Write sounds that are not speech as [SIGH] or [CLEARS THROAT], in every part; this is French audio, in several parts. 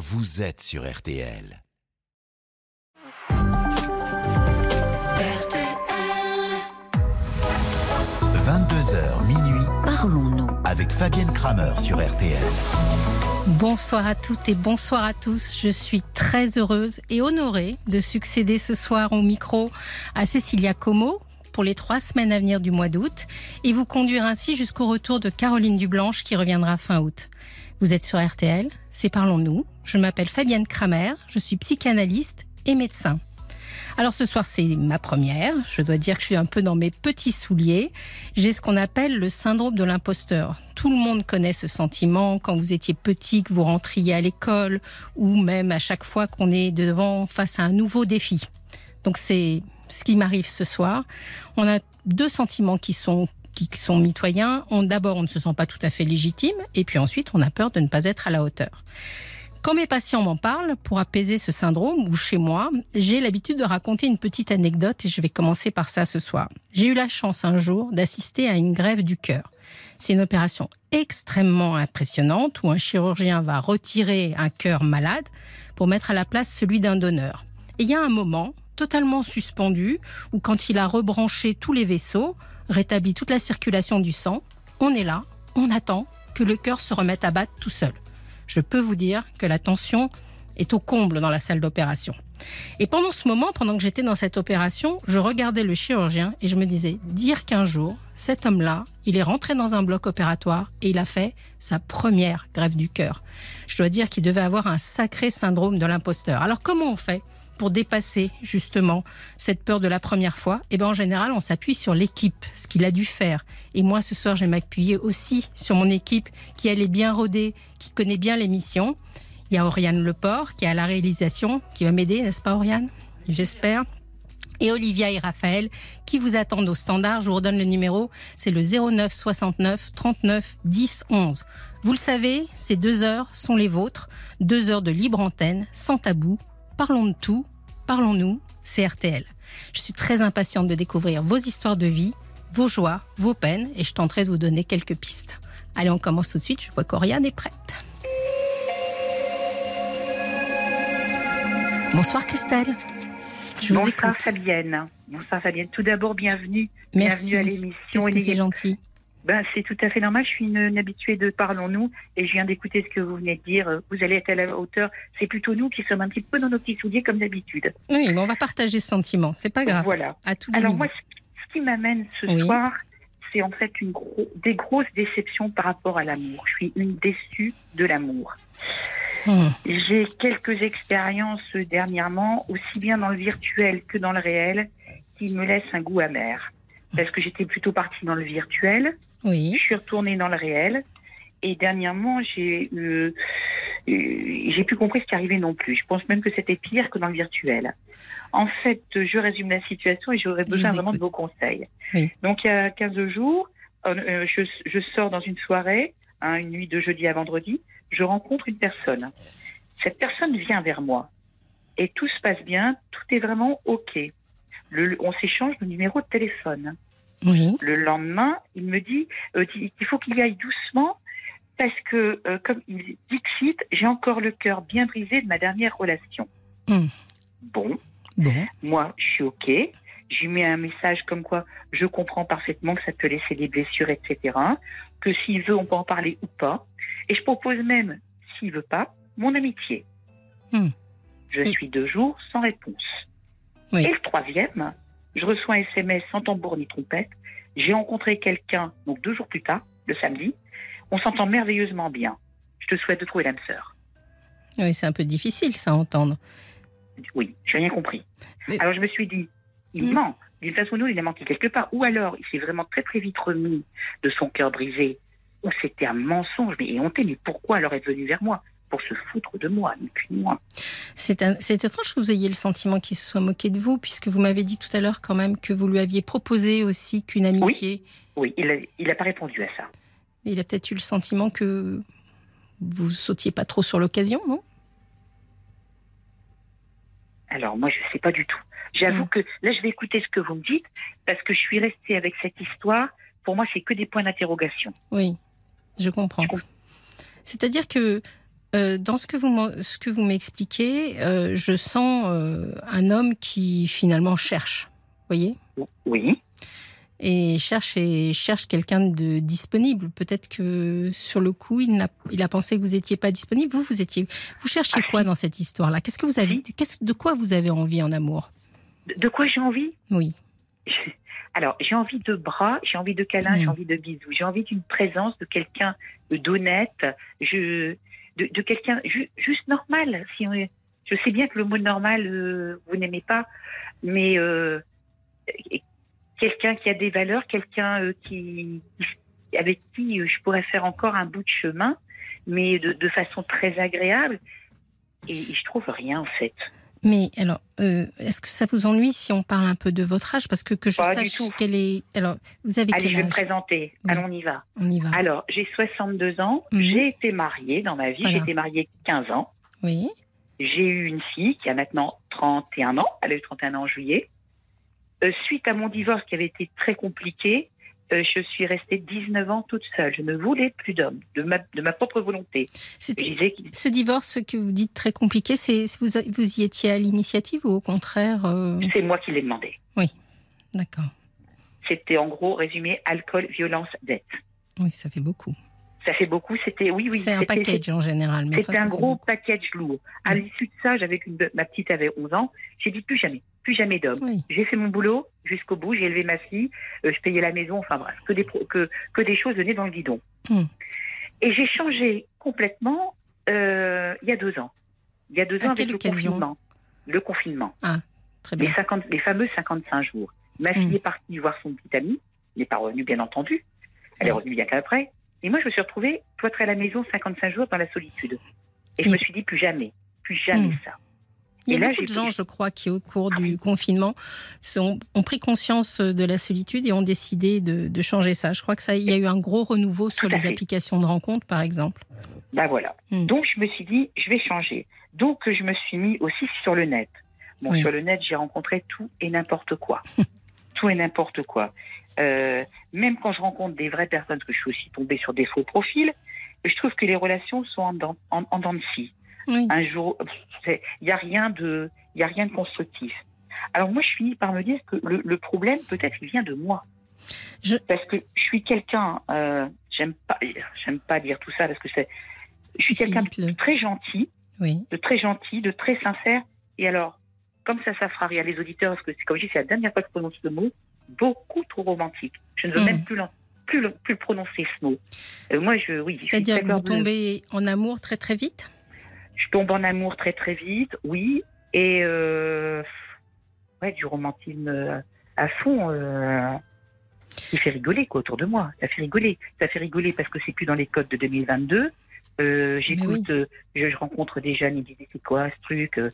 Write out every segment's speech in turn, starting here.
vous êtes sur RTL. 22h minuit, Parlons-nous. avec Fabienne Kramer sur RTL. Bonsoir à toutes et bonsoir à tous. Je suis très heureuse et honorée de succéder ce soir au micro à Cécilia Como pour les trois semaines à venir du mois d'août et vous conduire ainsi jusqu'au retour de Caroline Dublanche qui reviendra fin août. Vous êtes sur RTL, c'est Parlons-nous. Je m'appelle Fabienne Kramer, je suis psychanalyste et médecin. Alors ce soir, c'est ma première. Je dois dire que je suis un peu dans mes petits souliers. J'ai ce qu'on appelle le syndrome de l'imposteur. Tout le monde connaît ce sentiment quand vous étiez petit, que vous rentriez à l'école, ou même à chaque fois qu'on est devant face à un nouveau défi. Donc c'est ce qui m'arrive ce soir. On a deux sentiments qui sont qui sont mitoyens. D'abord on ne se sent pas tout à fait légitime, et puis ensuite on a peur de ne pas être à la hauteur. Quand mes patients m'en parlent, pour apaiser ce syndrome, ou chez moi, j'ai l'habitude de raconter une petite anecdote et je vais commencer par ça ce soir. J'ai eu la chance un jour d'assister à une grève du cœur. C'est une opération extrêmement impressionnante où un chirurgien va retirer un cœur malade pour mettre à la place celui d'un donneur. Et il y a un moment totalement suspendu où quand il a rebranché tous les vaisseaux, rétabli toute la circulation du sang, on est là, on attend que le cœur se remette à battre tout seul je peux vous dire que la tension est au comble dans la salle d'opération. Et pendant ce moment, pendant que j'étais dans cette opération, je regardais le chirurgien et je me disais, dire qu'un jour, cet homme-là, il est rentré dans un bloc opératoire et il a fait sa première grève du cœur. Je dois dire qu'il devait avoir un sacré syndrome de l'imposteur. Alors comment on fait pour dépasser justement cette peur de la première fois Eh bien en général, on s'appuie sur l'équipe, ce qu'il a dû faire. Et moi, ce soir, je vais m'appuyer aussi sur mon équipe qui elle est bien rodée, qui connaît bien l'émission. Il y a Oriane Leport qui est à la réalisation, qui va m'aider, n'est-ce pas Oriane? J'espère. Et Olivia et Raphaël qui vous attendent au standard. Je vous redonne le numéro, c'est le 09 69 39 10 11. Vous le savez, ces deux heures sont les vôtres, deux heures de libre antenne, sans tabou. Parlons de tout, parlons-nous, c'est RTL. Je suis très impatiente de découvrir vos histoires de vie, vos joies, vos peines, et je tenterai de vous donner quelques pistes. Allez, on commence tout de suite. Je vois qu'Oriane est prête. Bonsoir Christelle. Je vous Bonsoir écoute. Fabienne. Bonsoir Fabienne. Tout d'abord, bienvenue. Merci. Bienvenue à l'émission. C'est gentil. Ben, c'est tout à fait normal. Je suis une, une habituée de Parlons-nous et je viens d'écouter ce que vous venez de dire. Vous allez être à la hauteur. C'est plutôt nous qui sommes un petit peu dans nos petits souliers comme d'habitude. Oui, mais on va partager ce sentiment. C'est pas grave. Voilà. À les Alors moi, ce ce qui m'amène ce Oui. soir, c'est en fait une gros- des grosses déceptions par rapport à l'amour. Je suis une déçue de l'amour. Hum, J'ai quelques expériences dernièrement, aussi bien dans le virtuel que dans le réel, qui me laissent un goût amer. Parce que j'étais plutôt partie dans le virtuel, Oui. je suis retournée dans le réel, et dernièrement, j'ai euh, euh, j'ai plus compris ce qui arrivait non plus. Je pense même que c'était pire que dans le virtuel. En fait, je résume la situation et j'aurais besoin vraiment de vos conseils. Oui. Donc, il y a 15 jours, euh, euh, je, je sors dans une soirée, hein, une nuit de jeudi à vendredi, je rencontre une personne. Cette personne vient vers moi et tout se passe bien, tout est vraiment OK. Le- on s'échange le numéro de téléphone. Oui. Le lendemain, il me dit euh, il faut qu'il y aille doucement parce que, euh, comme il dit j'ai encore le cœur bien brisé de ma dernière relation. Hum. Bon, Bon. moi, je suis OK. Je lui mets un message comme quoi je comprends parfaitement que ça peut laisser des blessures, etc. Que s'il veut, on peut en parler ou pas. Et je propose même, s'il veut pas, mon amitié. Hmm. Je suis deux jours sans réponse. Oui. Et le troisième, je reçois un SMS sans tambour ni trompette. J'ai rencontré quelqu'un, donc deux jours plus tard, le samedi. On s'entend merveilleusement bien. Je te souhaite de trouver l'âme sœur. Oui, c'est un peu difficile ça à entendre. Oui, j'ai rien compris. Mais- Alors je me suis dit, il Hmm. ment. D'une façon ou d'une autre, il a manqué quelque part. Ou alors, il s'est vraiment très très vite remis de son cœur brisé. Ou c'était un mensonge, mais éhonté. Mais pourquoi alors être venu vers moi? Pour se foutre de moi, ni plus ni moins. C'est étrange que vous ayez le sentiment qu'il se soit moqué de vous, puisque vous m'avez dit tout à l'heure quand même que vous lui aviez proposé aussi qu'une amitié. Oui, il n'a pas répondu à ça. Mais il a peut-être eu le sentiment que vous sautiez pas trop sur l'occasion, non? Alors moi, je ne sais pas du tout. J'avoue Hmm. que là, je vais écouter ce que vous me dites, parce que je suis restée avec cette histoire. Pour moi, c'est que des points d'interrogation. Oui. Je comprends. C'est-à-dire que euh, dans ce que vous m'en- ce que vous m'expliquez, euh, je sens euh, un homme qui finalement cherche, voyez, Oui. et cherche et cherche quelqu'un de disponible. Peut-être que sur le coup, il, a pensé que vous n'étiez pas disponible. Vous, vous étiez, vous cherchiez Ah, quoi dans cette histoire-là? Qu'est-ce que vous avez, de quoi vous avez envie en amour? De, de quoi j'ai envie? Oui. Alors, j'ai envie de bras, j'ai envie de câlins, Mm. j'ai envie de bisous, j'ai envie d'une présence de quelqu'un d'honnête, je, de, quelqu'un ju- juste normal. On- je sais bien que le mot normal, euh, vous n'aimez pas, mais euh, quelqu'un qui a des valeurs, quelqu'un euh, qui, avec qui je pourrais faire encore un bout de chemin, mais de, façon très agréable. Et je trouve rien en fait. Mais alors, euh, est-ce que ça vous ennuie si on parle un peu de votre âge? Parce que que je Pas sache quel est. Alors, vous avez Allez, je quel vais me présenter. Oui. Allons, on y va. On y va. Alors, j'ai 62 ans. Mhm. J'ai été mariée dans ma vie. Voilà. J'ai été mariée 15 ans. Oui. J'ai eu une fille qui a maintenant 31 ans. Elle a eu 31 ans en juillet. Euh, suite à mon divorce qui avait été très compliqué, euh, je suis restée 19 ans toute seule. Je ne voulais plus d'homme, de ma, de ma propre volonté. Ce divorce que vous dites très compliqué. C'est vous, vous y étiez à l'initiative ou au contraire euh, c'est moi qui l'ai demandé. D'accord. C'était en gros résumé alcool, violence, dette. Oui, ça fait beaucoup. Ça fait beaucoup. C'était oui, oui. c'est un package en général. C'était un gros package lourd. À l'issue de ça, j'avais ma petite avait 11 ans. J'ai dit plus jamais, plus jamais d'homme. Oui. J'ai fait mon boulot jusqu'au bout. J'ai élevé ma fille. euh, je payais la maison. Enfin bref, que des pro- que que des choses venaient dans le guidon. Mm. Et j'ai changé complètement euh, il y a deux ans. Il y a deux À ans avec le confinement. Le confinement. Très Les, bien. 50, les fameux 55 jours. Ma fille Mm. est partie voir son petit ami. Elle n'est pas revenue, bien entendu. Elle est revenue bien qu'après. Et moi, je me suis retrouvée cloîtrée à la maison 55 jours dans la solitude. Et je Oui. me suis dit, plus jamais, plus jamais Mm. ça. Il y a là, beaucoup de gens, je crois, qui au cours Ah du oui. confinement sont, ont pris conscience de la solitude et ont décidé de, de changer ça. Je crois que ça, il y a eu un gros renouveau sur Tout les fait. applications de rencontres, par exemple. Ben voilà. Mm. Donc, je me suis dit, je vais changer. Donc, je me suis mis aussi sur le net. Bon, Oui. sur le net, j'ai rencontré tout et n'importe quoi. [LAUGHS] tout et n'importe quoi. Euh, même quand je rencontre des vraies personnes, parce que je suis aussi tombée sur des faux profils, je trouve que les relations sont en dents en, en dents de scie. Oui. un jour, il n'y a rien de, il a rien de constructif. Alors moi, je finis par me dire que le, le problème, peut-être, il vient de moi, Je- parce que je suis quelqu'un, euh, j'aime pas, j'aime pas dire tout ça parce que c'est, je suis quelqu'un de très gentil, Oui. de très gentil, de très sincère. Et alors, comme ça, ça fera rire les auditeurs, parce que c'est comme je dis, c'est la dernière fois que je prononce ce mot, beaucoup trop romantique. Je ne veux Mm. même plus, plus, le- plus le prononcer ce mot. Euh, moi, je, oui, C'est-à-dire que vous tombez en amour très très vite? Je tombe en amour très très vite, oui, et euh, ouais, du romantisme à fond. Euh, qui fait rigoler quoi autour de moi. Ça fait rigoler. Ça fait rigoler parce que c'est plus dans les codes de 2022. Euh, J'écoute, oui. euh, je, je rencontre des jeunes, ils me disent c'est quoi ce truc euh,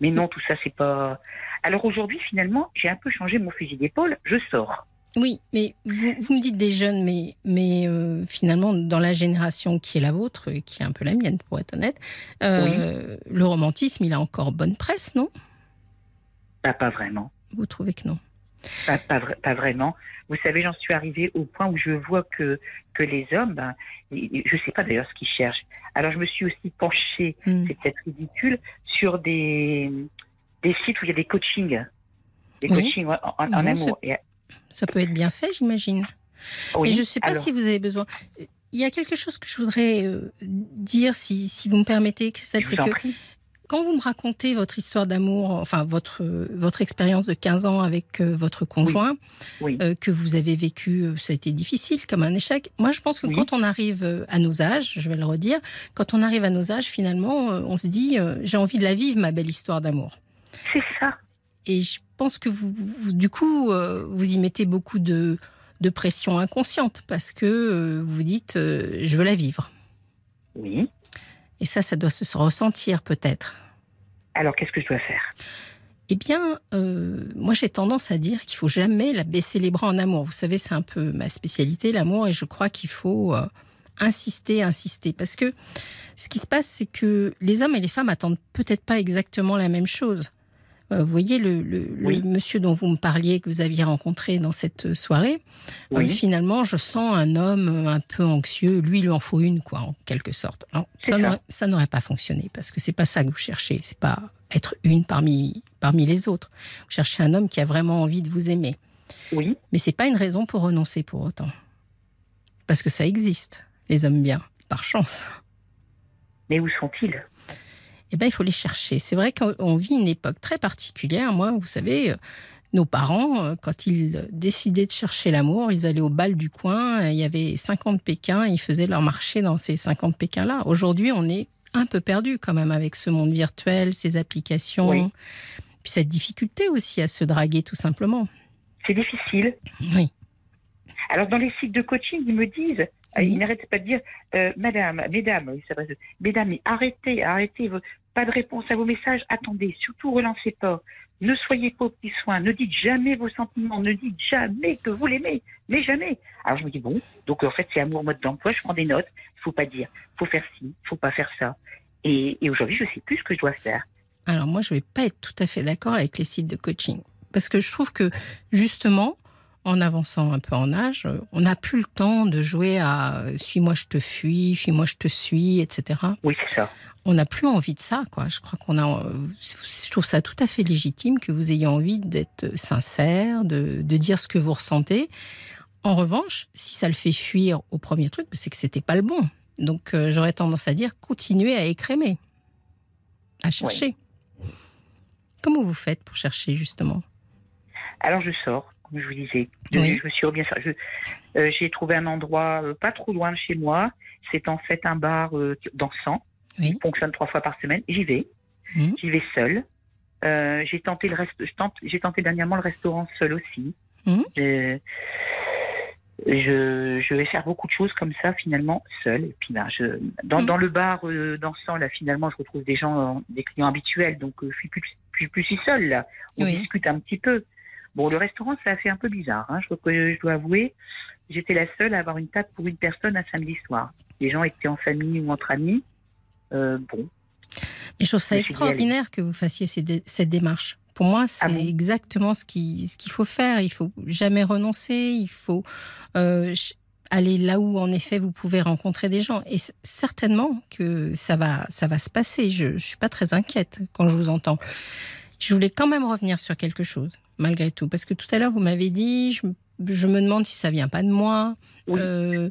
Mais non, tout ça c'est pas. Alors aujourd'hui, finalement, j'ai un peu changé mon fusil d'épaule. Je sors. Oui, mais vous, vous me dites des jeunes, mais, mais finalement, dans la génération qui est la vôtre, qui est un peu la mienne pour être honnête, le romantisme, il a encore bonne presse, non? Bah, pas vraiment. Vous trouvez que non? Pas, pas, vra- pas vraiment. Vous savez, j'en suis arrivée au point où je vois que, que les hommes, ben, je ne sais pas d'ailleurs ce qu'ils cherchent. Alors je me suis aussi penchée, Hmm. c'est peut-être ridicule, sur des, des sites où il y a des coachings. Des Oui. coachings en, en- en Non, amour. Et- Ça peut être bien fait, j'imagine. oui, Et je ne sais pas alors, si vous avez besoin. Il y a quelque chose que je voudrais euh, dire, si, si vous me permettez, Christelle, c'est que prie. Quand vous me racontez votre histoire d'amour, enfin votre, votre expérience de 15 ans avec euh, votre conjoint, Oui. euh, que vous avez vécu, euh, ça a été difficile comme un échec. Moi, je pense que Oui. quand on arrive à nos âges, je vais le redire, quand on arrive à nos âges, finalement, on se dit, j'ai envie de la vivre, ma belle histoire d'amour. C'est ça. Et je pense que vous, vous- du coup, vous y mettez beaucoup de, de pression inconsciente parce que vous vous dites, je veux la vivre. Oui. Et ça, ça doit se ressentir peut-être. Alors qu'est-ce que je dois faire? Eh bien, euh, moi j'ai tendance à dire qu'il faut jamais la baisser les bras en amour. Vous savez, c'est un peu ma spécialité, l'amour, et je crois qu'il faut euh, insister, insister. Parce que ce qui se passe, c'est que les hommes et les femmes attendent peut-être pas exactement la même chose. Vous Euh, vous voyez, le, le- le Oui. monsieur dont vous me parliez, que vous aviez rencontré dans cette soirée, euh, Oui. finalement, je sens un homme euh, un peu anxieux. Lui, il lui en faut une, quoi, en quelque sorte. Alors, ça n'aurait pas fonctionné parce que c'est pas ça que vous cherchez. C'est pas être une parmi, parmi les autres. Vous cherchez un homme qui a vraiment envie de vous aimer. Oui, Mais c'est pas une raison pour renoncer pour autant. Parce que ça existe, les hommes bien, par chance. mais où sont-ils? Eh ben, il faut les chercher. C'est vrai qu'on on vit une époque très particulière. Moi, vous savez, euh, nos parents, euh, quand ils décidaient de chercher l'amour, ils allaient au bal du coin. euh, Il y avait 50 Pékins. Ils faisaient leur marché dans ces 50 Pékins-là. Aujourd'hui, on est un peu perdu quand même avec ce monde virtuel, ces applications. Oui. Puis cette difficulté aussi à se draguer, tout simplement. C'est difficile. Oui. Alors, dans les sites de coaching, ils me disent, Oui. ils n'arrêtent pas de dire, euh, Madame, Mesdames, oui, ça va, Mesdames, mais arrêtez, arrêtez, pas de réponse à vos messages, attendez, surtout relancez pas. Ne soyez pas aux petits soins, ne dites jamais vos sentiments, ne dites jamais que vous l'aimez, mais jamais. Alors je me dis bon, donc en fait c'est amour mode d'emploi, je prends des notes, il faut pas dire, faut faire ci, faut pas faire ça. Et, et aujourd'hui je sais plus ce que je dois faire. Alors moi, je vais pas être tout à fait d'accord avec les sites de coaching. Parce que je trouve que justement, en avançant un peu en âge, on n'a plus le temps de jouer à suis-moi je te fuis, suis-moi je te suis, etc. Oui c'est ça. On n'a plus envie de ça, quoi. Je crois qu'on a. euh, Je trouve ça tout à fait légitime que vous ayez envie d'être sincère, de, de dire ce que vous ressentez. En revanche, si ça le fait fuir au premier truc, c'est que c'était pas le bon. Donc euh, j'aurais tendance à dire continuez à écrémer, à chercher. Comment vous faites pour chercher justement? Alors je sors, comme je vous disais. Je- Oui. Je me suis bien euh, J'ai trouvé un endroit euh, pas trop loin de chez moi. C'est en fait un bar dansant. Oui. Il fonctionne trois fois par semaine. J'y vais. Mhm. J'y vais seule. Euh, j'ai tenté le reste. J'ai tenté dernièrement le restaurant seul aussi. Mhm. Je, je, je vais faire beaucoup de choses comme ça finalement seule. Et puis ben, je, dans, Mhm. dans le bar euh, dansant là finalement je retrouve des gens, euh, des clients habituels. Donc euh, je suis plus, plus si seule là. On Oui. discute un petit peu. Bon, le restaurant, ça a fait un peu bizarre. Hein. Je, je dois avouer, j'étais la seule à avoir une table pour une personne un samedi soir. Les gens étaient en famille ou entre amis. Euh, bon, Et je trouve ça Je extraordinaire que vous fassiez dé- cette démarche. Pour moi, c'est Ah bon exactement ce qui- ce qu'il faut faire. Il faut jamais renoncer. Il faut euh, aller là où, en effet, vous pouvez rencontrer des gens. Et certainement que ça va, ça va se passer. Je ne suis pas très inquiète quand je vous entends. Je voulais quand même revenir sur quelque chose, malgré tout. Parce que tout à l'heure, vous m'avez dit, je, je me demande si ça vient pas de moi. Oui. Euh,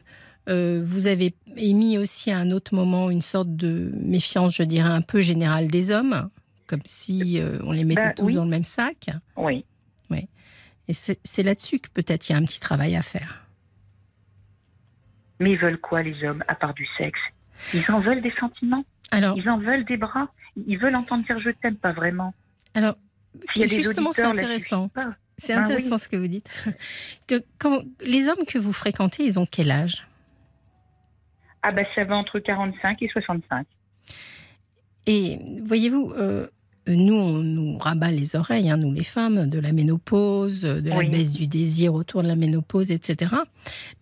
euh, vous avez émis aussi à un autre moment une sorte de méfiance, je dirais, un peu générale des hommes, comme si euh, on les mettait Bah, tous oui. dans le même sac. oui. Et c'est là-dessus que peut-être il y a un petit travail à faire. Mais ils veulent quoi, les hommes, à part du sexe? Ils en veulent des sentiments? Alors, Ils en veulent des bras? Ils veulent entendre dire je t'aime, pas vraiment. alors des justement, c'est intéressant. C'est Ben intéressant ce que vous dites. [LAUGHS] Que, quand, les hommes que vous fréquentez, ils ont quel âge? Ah bah ça va entre 45 et 65. Et voyez-vous, euh, nous, on nous rabat les oreilles, hein, nous les femmes, de la ménopause, de la Oui. baisse du désir autour de la ménopause, etc.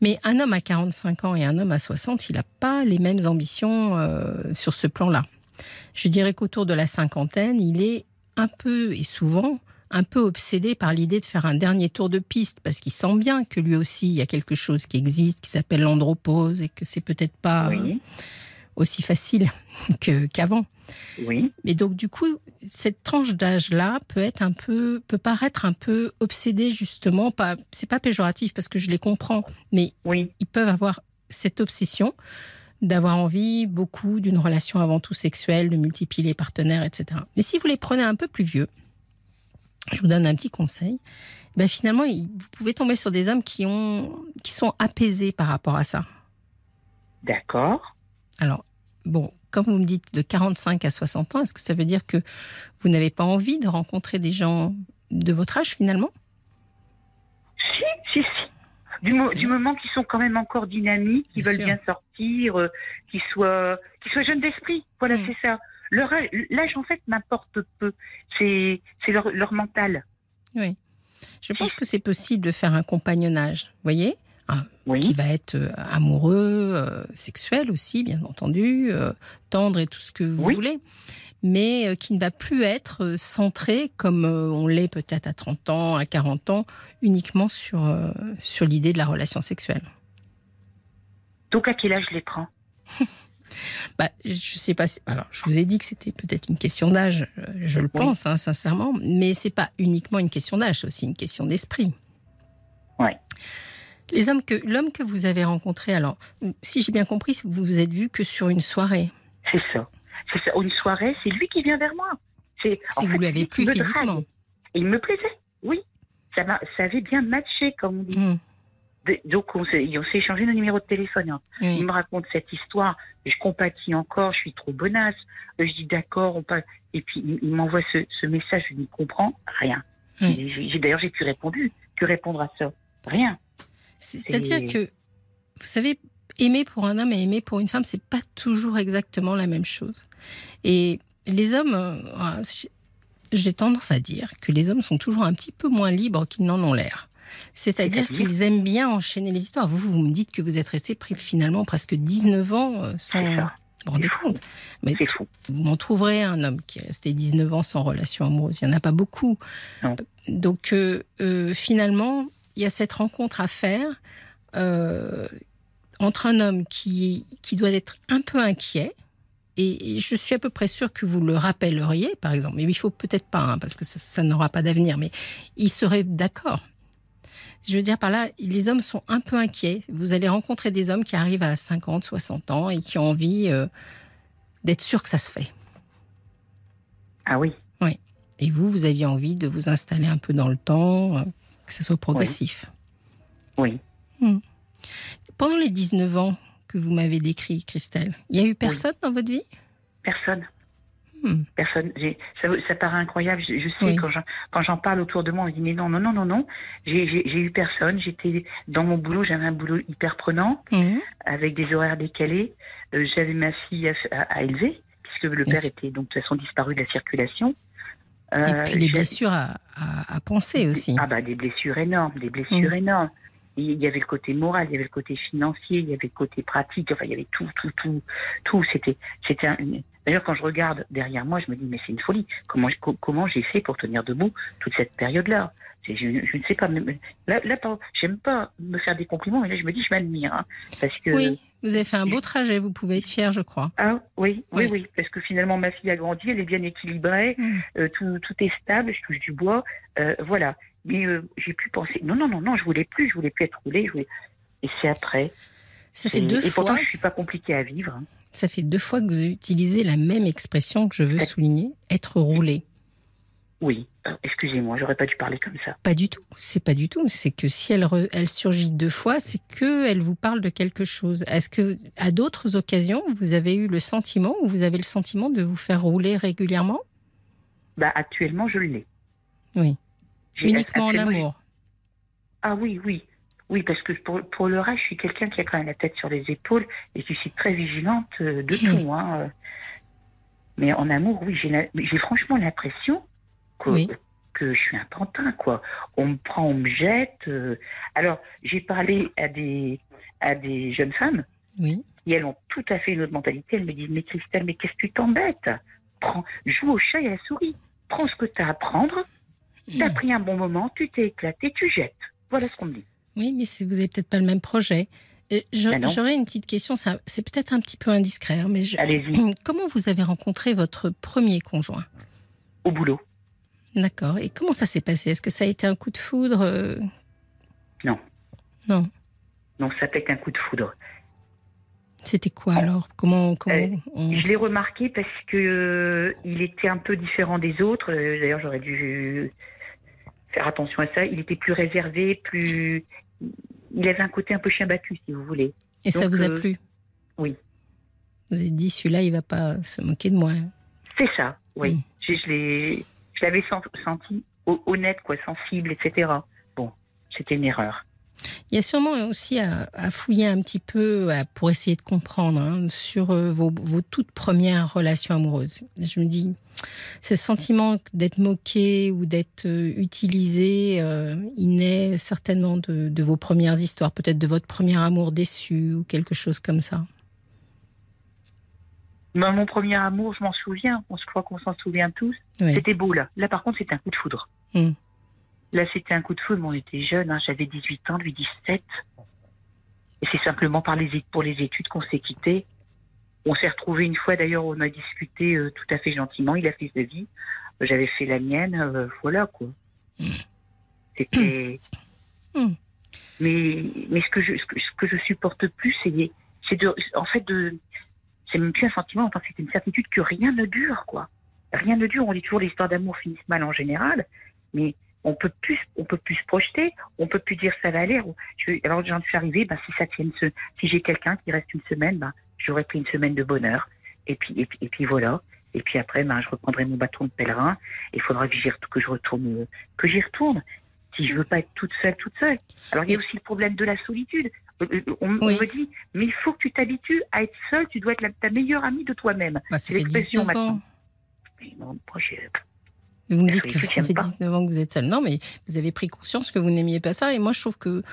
Mais un homme à 45 ans et un homme à 60, il n'a pas les mêmes ambitions euh, sur ce plan-là. Je dirais qu'autour de la cinquantaine, il est un peu, et souvent, un peu obsédé par l'idée de faire un dernier tour de piste, parce qu'il sent bien que lui aussi, il y a quelque chose qui existe, qui s'appelle l'andropause, et que c'est peut-être pas euh, Oui, aussi facile [LAUGHS] que- qu'avant. oui. Mais donc du coup, cette tranche d'âge-là peut être un peu, peut paraître un peu obsédée justement. Pas, c'est pas péjoratif parce que je les comprends, mais Oui, ils peuvent avoir cette obsession d'avoir envie beaucoup d'une relation avant tout sexuelle, de multiplier les partenaires, etc. Mais si vous les prenez un peu plus vieux, je vous donne un petit conseil. Ben finalement, vous pouvez tomber sur des hommes qui ont, qui sont apaisés par rapport à ça. d'accord. Alors, bon, quand vous me dites de 45 à 60 ans, est-ce que ça veut dire que vous n'avez pas envie de rencontrer des gens de votre âge finalement? Si, si, si. Du, mo- du moment qu'ils sont quand même encore dynamiques, qu'ils veulent sûr. bien sortir, euh, qu'ils soient, soient jeunes d'esprit. Voilà, c'est ça. Leur âge, l'âge, en fait, m'importe peu. C'est, c'est leur, leur mental. Oui. Je pense que c'est possible de faire un compagnonnage, vous voyez? Hein, Oui. qui va être euh, amoureux, euh, sexuel aussi, bien entendu, euh, tendre et tout ce que vous Oui. voulez, mais qui ne va plus être centré comme on l'est peut-être à 30 ans, à 40 ans, uniquement sur, sur l'idée de la relation sexuelle. Donc à quel âge je les prends [LAUGHS] Bah, je sais pas. si- Alors, je vous ai dit que c'était peut-être une question d'âge. euh, Je le Oui. pense, hein, sincèrement. Mais c'est pas uniquement une question d'âge, c'est aussi une question d'esprit. Ouais. Les hommes que l'homme que vous avez rencontré, alors, si j'ai bien compris, vous vous êtes vu que sur une soirée. C'est ça. C'est ça. Une soirée, c'est lui qui vient vers moi. C'est Si vous fait, lui avez lui qui plu me drague. physiquement. Et il me plaisait, oui. Ça, m'a- ça avait bien matché, comme on dit. De- Donc on s'est échangé nos numéros de téléphone. hein. oui. Il me raconte cette histoire. Je compatis encore, je suis trop bonasse. Je dis d'accord, on passe. Et puis il, il m'envoie ce, ce message, je n'y comprends rien. Oui. D'ailleurs, j'ai pu répondre, pu répondre à ça. Rien. C'est- C'est-à-dire que, vous savez, aimer pour un homme et aimer pour une femme, c'est pas toujours exactement la même chose. Et les hommes, euh, j'ai tendance à dire que les hommes sont toujours un petit peu moins libres qu'ils n'en ont l'air. C'est-à-dire qu'ils aiment bien enchaîner les histoires. Vous, vous me dites que vous êtes resté pris finalement presque 19 ans euh, sans. Vous rendez compte Mais fou. vous m'en trouverez un homme qui est resté 19 ans sans relation amoureuse. Il n'y en a pas beaucoup. Non. Donc, euh, euh, finalement, il y a cette rencontre à faire euh, entre un homme qui, qui doit être un peu inquiet. Et et je suis à peu près sûre que vous le rappelleriez, par exemple. Mais il faut peut-être pas, hein, parce que ça, ça n'aura pas d'avenir. Mais il serait d'accord. Je veux dire par là, les hommes sont un peu inquiets. Vous allez rencontrer des hommes qui arrivent à 50, 60 ans et qui ont envie euh, d'être sûrs que ça se fait. Ah oui. Et vous, vous aviez envie de vous installer un peu dans le temps, euh, que ça soit progressif. Oui. Pendant les 19 ans que vous m'avez décrit, Christelle, il y a eu personne dans votre vie? Personne. Hmm. Personne. Ça, ça paraît incroyable. Je, je sais Oui. quand j'en parle autour de moi, on me dit mais non non non non non. J'ai eu personne. J'étais dans mon boulot. J'avais un boulot hyper prenant Mhm. avec des horaires décalés. Euh, J'avais ma fille à, à- à élever puisque le Bien père sûr. était donc de toute façon disparu de la circulation. Et Euh, puis les blessures à, penser aussi. Ah bah des blessures énormes, des blessures Mm. énormes. Il y avait le côté moral, il y avait le côté financier, il y avait le côté pratique. Enfin, il y avait tout, tout, tout, tout. C'était, c'était. un- D'ailleurs, quand je regarde derrière moi, je me dis mais c'est une folie. Comment, co- comment j'ai fait pour tenir debout toute cette période-là? Je, je ne sais pas. Là, là, j'aime pas me faire des compliments, mais là, je me dis je m'admire, hein, parce que. Oui, vous avez fait un beau trajet, vous pouvez être fier, je crois. Ah oui, oui, Oui. oui, parce que finalement ma fille a grandi, elle est bien équilibrée, Mm. euh, tout, tout est stable, je touche du bois, euh, voilà. Mais euh, j'ai pu penser, non, non, non, non, je voulais plus, je voulais plus être roulée, je voulais... Et c'est après. Ça fait Et- deux et pourtant, fois. je suis pas compliquée à vivre. Ça fait deux fois que vous utilisez la même expression que je veux souligner, être roulé. Oui, Euh, excusez-moi, j'aurais pas dû parler comme ça. Pas du tout. C'est pas du tout. C'est que si elle, re- elle surgit deux fois, c'est que elle vous parle de quelque chose. Est-ce que à d'autres occasions, vous avez eu le sentiment ou vous avez le sentiment de vous faire rouler régulièrement? Bah actuellement, je l'ai. Oui. Uniquement en amour. Ah oui, oui. Oui, parce que pour, pour le reste, je suis quelqu'un qui a quand même la tête sur les épaules et qui suis très vigilante euh, de tout. Hein. euh. Mais en amour, oui, j'ai franchement l'impression que, Oui. que je suis un pantin, quoi. On me prend, on me jette. euh. Alors, j'ai parlé à des, à des jeunes femmes Oui. qui, elles, ont tout à fait une autre mentalité. Elles me disent, mais Christelle, mais qu'est-ce que tu t'embêtes? Prends, Joue au chat et à la souris. Prends ce que tu as à prendre. T'as pris un bon moment, tu t'es éclaté, tu jettes. Voilà ce qu'on me dit. Oui, mais vous n'avez peut-être pas le même projet. Euh, Ben non. J'aurais une petite question. C'est peut-être un petit peu indiscret, hein, mais je- Allez-y, [CLEARS THROAT] comment vous avez rencontré votre premier conjoint? Au boulot. D'accord. Et comment ça s'est passé? Est-ce que ça a été un coup de foudre euh? Non. Non. Donc ça peut être un coup de foudre. C'était quoi alors Comment, comment Euh, on- Je l'ai remarqué parce que euh, il était un peu différent des autres. D'ailleurs, j'aurais dû faire attention à ça. Il était plus réservé, plus. Il avait un côté un peu chien battu, si vous voulez. Et ça vous a euh, plu? oui. Vous êtes dit, celui-là, il va pas se moquer de moi. C'est ça, oui. Mm. Je, je l'ai, je l'avais sen- senti ho- honnête, quoi, sensible, etc. Bon, c'était une erreur. Il y a sûrement aussi à, fouiller un petit peu pour essayer de comprendre hein, sur euh, vos, toutes premières relations amoureuses. Je me dis, ce sentiment d'être moqué ou d'être euh, utilisé, euh, il naît certainement de, vos premières histoires, peut-être de votre premier amour déçu ou quelque chose comme ça. Ben, mon premier amour, je m'en souviens, on se croit qu'on s'en souvient tous. C'était beau là. Là par contre, c'était un coup de foudre. Hmm. Là, c'était un coup de foudre, on était jeunes, hein, j'avais 18 ans, lui 17. Et c'est simplement par les, pour les études qu'on s'est quittés. On s'est retrouvés une fois, d'ailleurs, on a discuté euh, tout à fait gentiment. Il a fait sa vie, j'avais fait la mienne, euh, voilà quoi. C'était. Hmm. Mais, mais ce que je, ce que, je supporte plus, c'est, c'est de, en fait, de, c'est même plus un sentiment, enfin, c'est une certitude que rien ne dure, quoi. Rien ne dure. On dit toujours l'histoire d'amour finissent mal en général, mais on peut plus, on peut plus se projeter, on peut plus dire ça va aller. Je, alors j'en suis arrivé, bah, si ça tienne, si j'ai quelqu'un qui reste une semaine, bah, j'aurais pris une semaine de bonheur. Et puis, et puis, et puis voilà. Et puis après, bah, je reprendrai mon bâton de pèlerin. Il faudra que j'y que je retourne, que j'y retourne. Si je veux pas être toute seule, toute seule. Alors il y a aussi le problème de la solitude. Euh, euh, on, me dit, mais il faut que tu t'habitues à être seule. Tu dois être ta meilleure amie de toi-même. Bah, c'est l'expression maintenant. moi, vous me dites que ça fait 19 ans que vous êtes seule. Non, mais vous avez pris conscience que vous n'aimiez pas ça. Et moi, je trouve que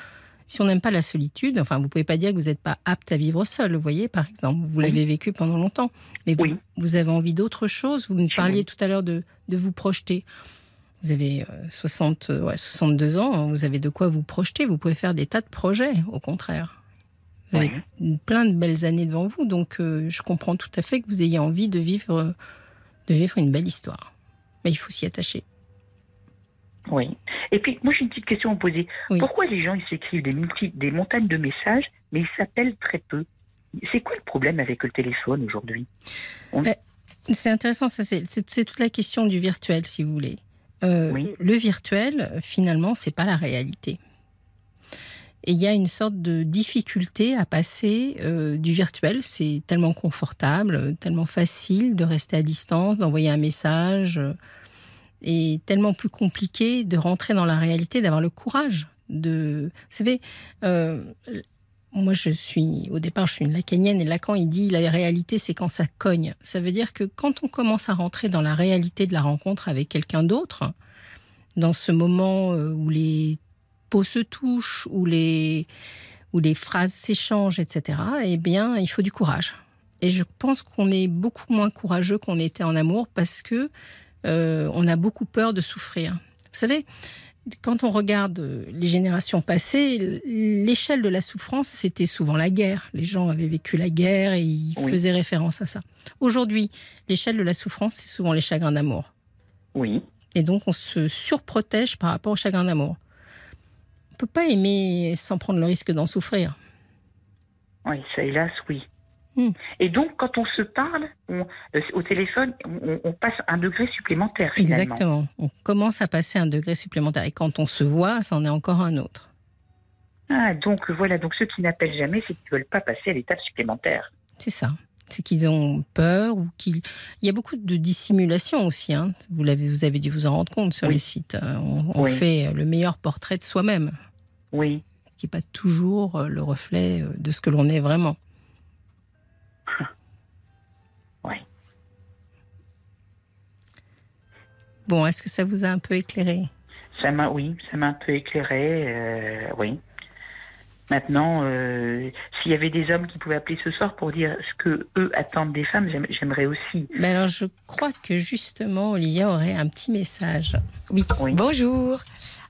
si on n'aime pas la solitude, enfin, vous pouvez pas dire que vous n'êtes pas apte à vivre seul, vous voyez, par exemple. Vous l'avez vécu pendant longtemps. Mais vous, vous avez envie d'autre chose. Vous me parliez tout à l'heure de, de, vous projeter. Vous avez 60, euh, ouais, 62 ans, vous avez de quoi vous projeter. Vous pouvez faire des tas de projets, au contraire. Vous avez plein de belles années devant vous. Donc, euh, je comprends tout à fait que vous ayez envie de vivre, de vivre une belle histoire mais il faut s'y attacher. Oui. Et puis, moi, j'ai une petite question à poser. Pourquoi les gens, ils s'écrivent des, des montagnes de messages, mais ils s'appellent très peu? C'est quoi le problème avec le téléphone aujourd'hui? Ben, C'est intéressant, ça. C'est toute la question du virtuel, si vous voulez. Euh, le virtuel, finalement, c'est pas la réalité. Il y a une sorte de difficulté à passer euh, du virtuel. C'est tellement confortable, tellement facile de rester à distance, d'envoyer un message, euh, et tellement plus compliqué de rentrer dans la réalité, d'avoir le courage de. Vous savez, euh, moi je suis, au départ, je suis une lacanienne, et Lacan il dit la réalité c'est quand ça cogne. Ça veut dire que quand on commence à rentrer dans la réalité de la rencontre avec quelqu'un d'autre, dans ce moment où les peau se touche, où les, où les phrases s'échangent, etc., eh bien, il faut du courage. Et je pense qu'on est beaucoup moins courageux qu'on était en amour parce que euh, on a beaucoup peur de souffrir. Vous savez, quand on regarde les générations passées, l'échelle de la souffrance, c'était souvent la guerre. Les gens avaient vécu la guerre et ils faisaient référence à ça. Aujourd'hui, l'échelle de la souffrance, c'est souvent les chagrins d'amour. Oui. Et donc, on se surprotège par rapport aux chagrins d'amour ne peut pas aimer sans prendre le risque d'en souffrir. Oui, ça hélas, oui. Hmm. Et donc, quand on se parle euh, au téléphone, on, passe un degré supplémentaire. Finalement. Exactement. On commence à passer un degré supplémentaire. Et quand on se voit, ça en est encore un autre. Ah, donc voilà. Donc ceux qui n'appellent jamais, c'est qu'ils ne veulent pas passer à l'étape supplémentaire. C'est ça. C'est qu'ils ont peur ou qu'il. Il y a beaucoup de dissimulation aussi. Hein. Vous, l'avez, vous avez dû vous en rendre compte sur les sites. Euh, on fait le meilleur portrait de soi-même. Oui. Qui n'est pas toujours euh, le reflet euh, de ce que l'on est vraiment. [LAUGHS] Oui. Bon, est-ce que ça vous a un peu éclairé? Ça m'a, oui, ça m'a un peu éclairé, euh, oui. Maintenant, s'il y avait des hommes qui pouvaient appeler ce soir pour dire ce que eux attendent des femmes, j'aimerais aussi. Mais alors, je crois que justement, Olivia aurait un petit message. oui. Bonjour.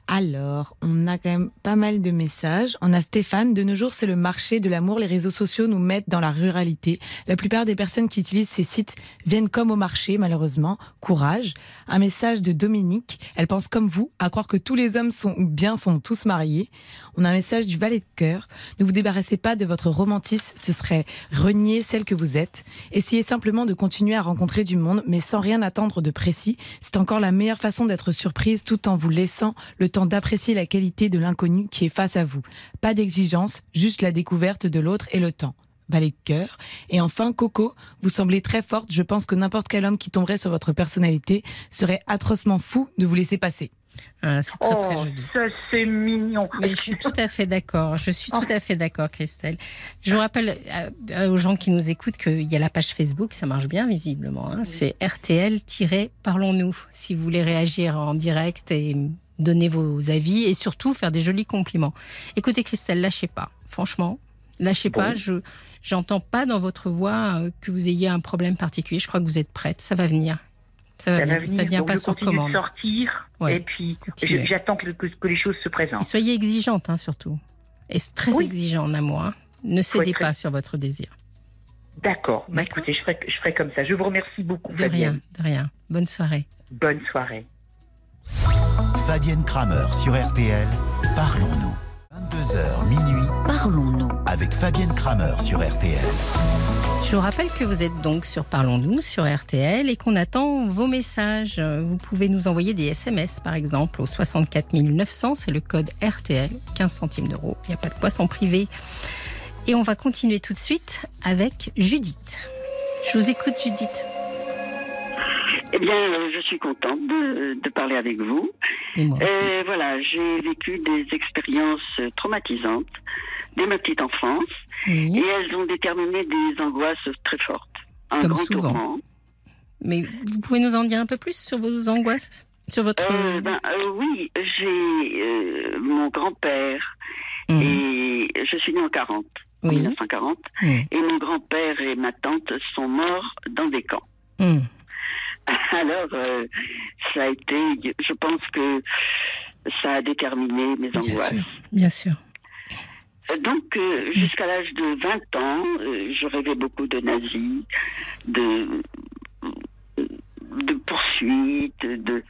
Alors, on a quand même pas mal de messages. On a Stéphane, de nos jours, c'est le marché de l'amour. Les réseaux sociaux nous mettent dans la ruralité. La plupart des personnes qui utilisent ces sites viennent comme au marché, malheureusement. Courage. Un message de Dominique. Elle pense comme vous, à croire que tous les hommes sont bien sont tous mariés. On a un message du valet de cœur. Ne vous débarrassez pas de votre romantisme, ce serait renier celle que vous êtes. Essayez simplement de continuer à rencontrer du monde, mais sans rien attendre de précis. C'est encore la meilleure façon d'être surprise tout en vous laissant le d'apprécier la qualité de l'inconnu qui est face à vous. Pas d'exigence, juste la découverte de l'autre et le temps. Ballet de cœur. Et enfin, Coco, vous semblez très forte. Je pense que n'importe quel homme qui tomberait sur votre personnalité serait atrocement fou de vous laisser passer. Ah, c'est très, très Oh, joli. ça c'est mignon. Mais je suis tout à fait d'accord. Je suis tout à fait d'accord, Christelle. Je vous rappelle euh, aux gens qui nous écoutent qu'il y a la page Facebook, ça marche bien visiblement. hein. C'est RTL-Parlons-nous. Si vous voulez réagir en direct et donner vos avis et surtout faire des jolis compliments. Écoutez, Christelle, lâchez pas. Franchement, lâchez Bon. pas. Je j'entends pas dans votre voix euh, que vous ayez un problème particulier. Je crois que vous êtes prête. Ça va venir. Ça va Ça va venir. Ça venir, vient donc pas sur commande. de sortir Ouais, et puis j'attends que, que- que les choses se Et présentent. soyez exigeante, hein, surtout. Et très Oui. exigeant en amour. hein. Ne cédez pas sur votre désir. D'accord. Bah, écoutez, je ferai, je ferai comme ça. Je vous remercie beaucoup, De Fabienne. rien, de rien. Bonne soirée. Bonne soirée. Fabienne Kramer sur RTL. Parlons-nous. 22h minuit. Parlons-nous. Avec Fabienne Kramer sur RTL. Je vous rappelle que vous êtes donc sur Parlons-nous, sur RTL, et qu'on attend vos messages. Vous pouvez nous envoyer des SMS, par exemple, au 64 900, c'est le code RTL, 15 centimes d'euros. Il n'y a pas de poisson privé. Et on va continuer tout de suite avec Judith. Je vous écoute, Judith. Eh bien, euh, je suis contente de, de parler avec vous. Et moi aussi. Euh, voilà, j'ai vécu des expériences euh, traumatisantes dès ma petite enfance Oui. et elles ont déterminé des angoisses très fortes. Un Comme grand souvent. tourment. Mais vous pouvez nous en dire un peu plus sur vos angoisses Sur votre. Euh, ben, euh, oui, j'ai mon grand-père Mhm. et je suis née en 40, en Oui. 1940, Mhm. et mon grand-père et ma tante sont morts dans des camps. Mhm. [LAUGHS] Alors, euh, ça a été, je pense que ça a déterminé mes Bien angoisses. sûr. Bien sûr. Donc, euh, jusqu'à l'âge de 20 ans, euh, je rêvais beaucoup de nazis, de, de poursuites, de.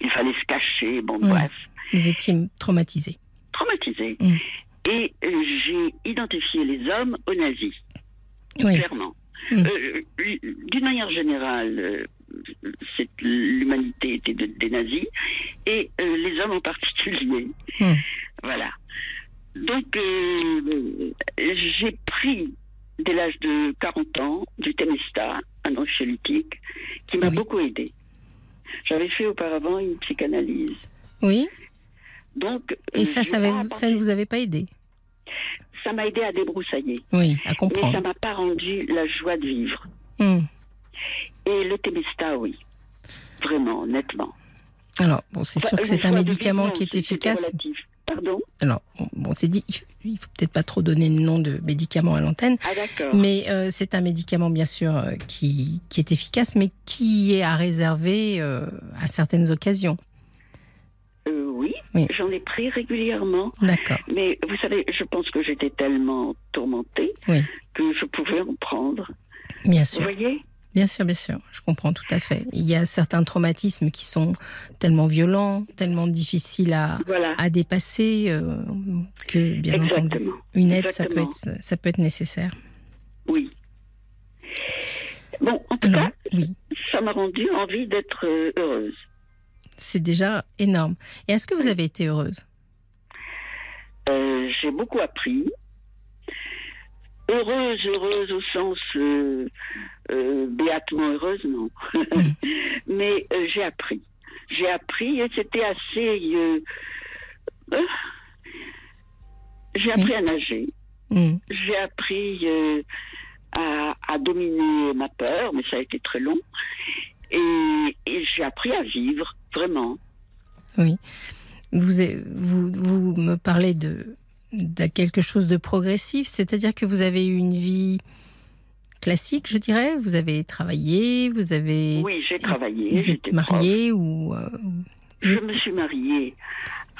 Il fallait se cacher, bon, bref, Vous étiez traumatisée. traumatisé. Mm. Et euh, j'ai identifié les hommes aux nazis, Oui. clairement. Mm. Euh, D'une manière générale, euh, l'humanité était de- des nazis, et euh, les hommes en particulier. Mm. Voilà. Donc, euh, j'ai pris, dès l'âge de 40 ans, du Temesta, un anxiolytique, qui m'a Oui. beaucoup aidé. J'avais fait auparavant une psychanalyse. Oui. Donc, Et euh, ça, ça, ne vous avait pas aidé? Ça m'a aidé à débroussailler. Oui, à Mais ça comprendre. m'a pas rendu la joie de vivre. Hmm. Et le Temesta, oui. Vraiment, honnêtement. Alors, bon, c'est Enfin, sûr que c'est un médicament vivre, qui est efficace. Pardon Alors, bon, bon, c'est dit, il faut peut-être pas trop donner le nom de médicament à l'antenne, Ah, d'accord. mais euh, c'est un médicament, bien sûr, euh, qui, qui est efficace, mais qui est à réserver euh, à certaines occasions. Euh, oui, Oui. j'en ai pris régulièrement. D'accord. Mais vous savez, je pense que j'étais tellement tourmentée Oui. que je pouvais en prendre. Bien Vous sûr. voyez? Bien sûr, bien sûr, je comprends tout à fait. Il y a certains traumatismes qui sont tellement violents, tellement difficiles à, Voilà. à dépasser, euh, que bien entendu, une aide, ça peut, être, ça peut être nécessaire. Oui. Bon, en tout Alors, cas, oui, ça m'a rendu envie d'être euh, heureuse. C'est déjà énorme. Et est-ce que vous avez été heureuse? Euh, J'ai beaucoup appris. Heureuse, heureuse au sens euh, euh, béatement heureuse, non. [LAUGHS] Mais euh, j'ai appris. J'ai appris et c'était assez. j'ai appris à nager. Hmm. J'ai appris à, à dominer ma peur, mais ça a été très long. Et j'ai appris à vivre, vraiment. Oui. Vous, vous, vous me parlez de, de quelque chose de progressif, c'est-à-dire que vous avez eu une vie classique, je dirais. Vous avez travaillé, vous avez. Oui, j'ai travaillé. vous êtes j'étais prof. marié ou. euh, Je me suis mariée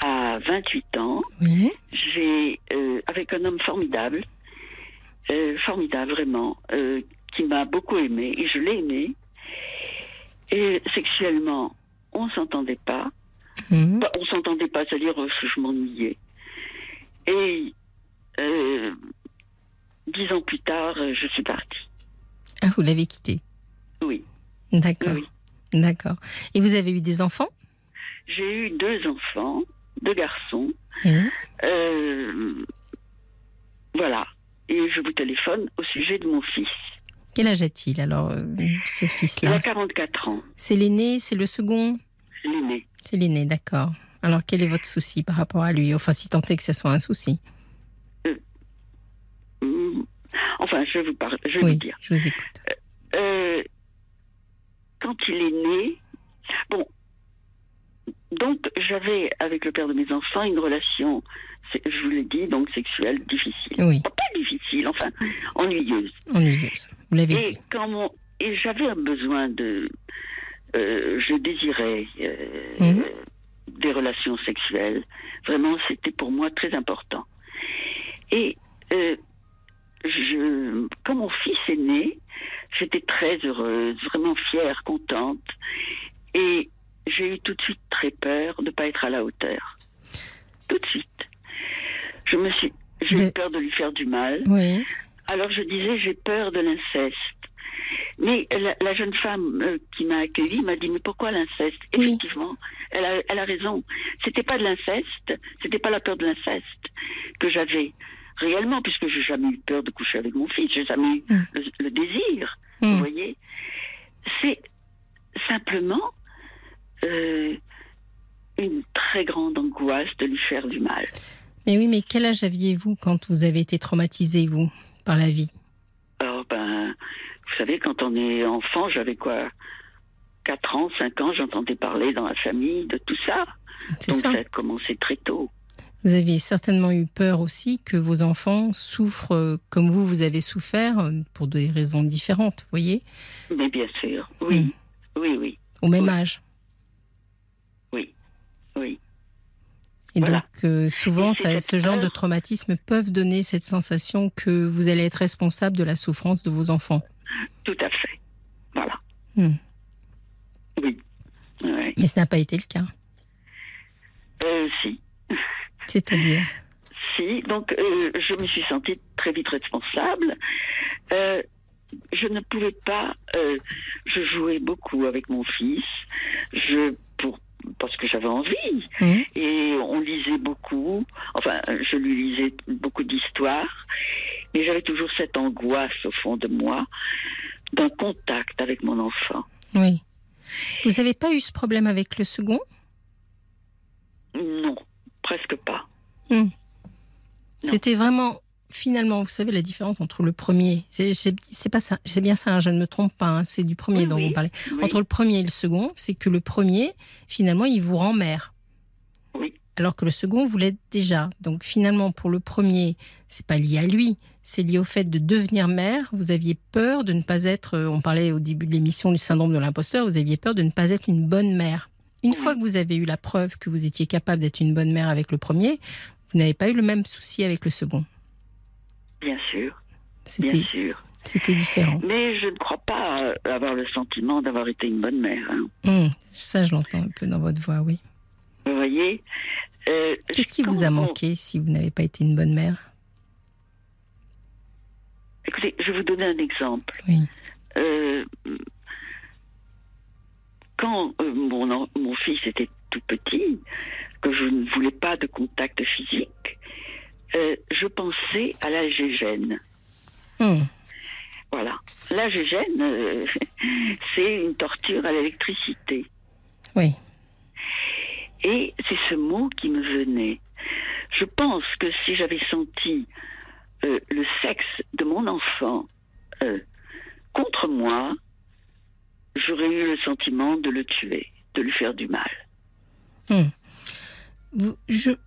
à 28 ans. Oui. J'ai euh, avec un homme formidable, euh, formidable vraiment, qui m'a beaucoup aimé et je l'ai aimé. Et sexuellement, on s'entendait pas. Mhm. Bah, on s'entendait pas, c'est-à-dire euh, je m'ennuyais. Et euh, dix ans plus tard, euh, je suis partie. Ah, vous l'avez quitté. Oui, D'accord. oui. D'accord. Et vous avez eu des enfants? J'ai eu deux enfants, deux garçons. Euh, voilà. Et je vous téléphone au sujet de mon fils. Quel âge a-t-il alors, euh, ce Il fils-là a 44 ans. C'est l'aîné, c'est le second l'aîné. C'est l'aîné, d'accord. Alors, quel est votre souci par rapport à lui? Enfin, si tant est que ce soit un souci. Hmm. Enfin, je vous, parler, je vais Oui, vous dire. je vous écoute. Euh, quand il est né, bon, donc j'avais avec le père de mes enfants une relation, c'est- je vous l'ai dit, donc sexuelle difficile. Oui, Pas difficile, enfin, ennuyeuse. ennuyeuse. Vous l'avez Et dit. quand mon, et j'avais un besoin de, euh, je désirais euh, Mhm. des relations sexuelles. Vraiment, c'était pour moi très important. Et euh, je, quand mon fils est né, j'étais très heureuse, vraiment fière, contente. Et j'ai eu tout de suite très peur de ne pas être à la hauteur. Tout de suite. Je me suis, j'ai eu peur de lui faire du mal. Oui, Alors je disais, j'ai peur de l'inceste. Mais la, la jeune femme euh, qui m'a accueillie m'a dit, mais pourquoi l'inceste? Oui. Effectivement, elle a, elle a raison. C'était pas de l'inceste, c'était pas la peur de l'inceste que j'avais réellement, puisque j'ai jamais eu peur de coucher avec mon fils, j'ai jamais eu Mm. le, le désir, vous Hmm. voyez. C'est simplement euh, une très grande angoisse de lui faire du mal. Mais oui, mais quel âge aviez-vous quand vous avez été traumatisé, vous, par la vie Alors, ben, vous savez, quand on est enfant, j'avais quoi 4 ans, 5 ans, j'entendais parler dans la famille de tout ça. C'est Donc ça. ça a commencé très tôt. Vous aviez certainement eu peur aussi que vos enfants souffrent euh, comme vous, vous avez souffert, euh, pour des raisons différentes, vous voyez Mais bien sûr, oui, Mm. oui, oui, Au même Oui. âge. oui. Et Voilà. donc, euh, souvent, Et ça- ce genre de traumatisme peuvent donner cette sensation que vous allez être responsable de la souffrance de vos enfants. Tout à fait. Voilà. Mm. Oui. Ouais. Mais ce n'a pas été le cas. Euh, si. C'est-à-dire Si, donc euh, je me suis sentie très vite responsable. Euh, je ne pouvais pas. euh, je jouais beaucoup avec mon fils. Je parce que j'avais envie Hum, et on lisait beaucoup. Enfin, je lui lisais beaucoup d'histoires, mais j'avais toujours cette angoisse au fond de moi d'un contact avec mon enfant. Oui. Vous n'avez pas eu ce problème avec le second? Non, presque pas. Non. C'était vraiment, finalement, vous savez la différence entre le premier, c'est pas ça, c'est bien ça, hein, je ne me trompe pas, hein, c'est du premier Oui, dont oui. vous parlez. Oui. Entre le premier et le second, c'est que le premier, finalement, il vous rend mère. Oui. Alors que le second, vous l'êtes déjà. Donc finalement, pour le premier, c'est pas lié à lui, c'est lié au fait de devenir mère. Vous aviez peur de ne pas être, euh, on parlait au début de l'émission du syndrome de l'imposteur, vous aviez peur de ne pas être une bonne mère. Une fois que vous avez eu la preuve que vous étiez capable d'être une bonne mère avec le premier, vous n'avez pas eu le même souci avec le second. Bien sûr, bien C'était sûr. c'était différent. Mais je ne crois pas euh, avoir le sentiment d'avoir été une bonne mère. hein. Hum, ça, je l'entends un peu dans votre voix, oui. Vous voyez Euh, Qu'est-ce qui vous a on- manqué si vous n'avez pas été une bonne mère? Écoutez, je vais vous donner un exemple. Oui. Euh, quand euh, mon, mon fils était tout petit, que je ne voulais pas de contact physique, euh, je pensais à la gégène. Hum, Voilà. La gégène, euh, [LAUGHS] c'est une torture à l'électricité. Oui. Et c'est ce mot qui me venait. Je pense que si j'avais senti euh, le sexe de mon enfant contre moi, j'aurais eu le sentiment de le tuer, de lui faire du mal. Je-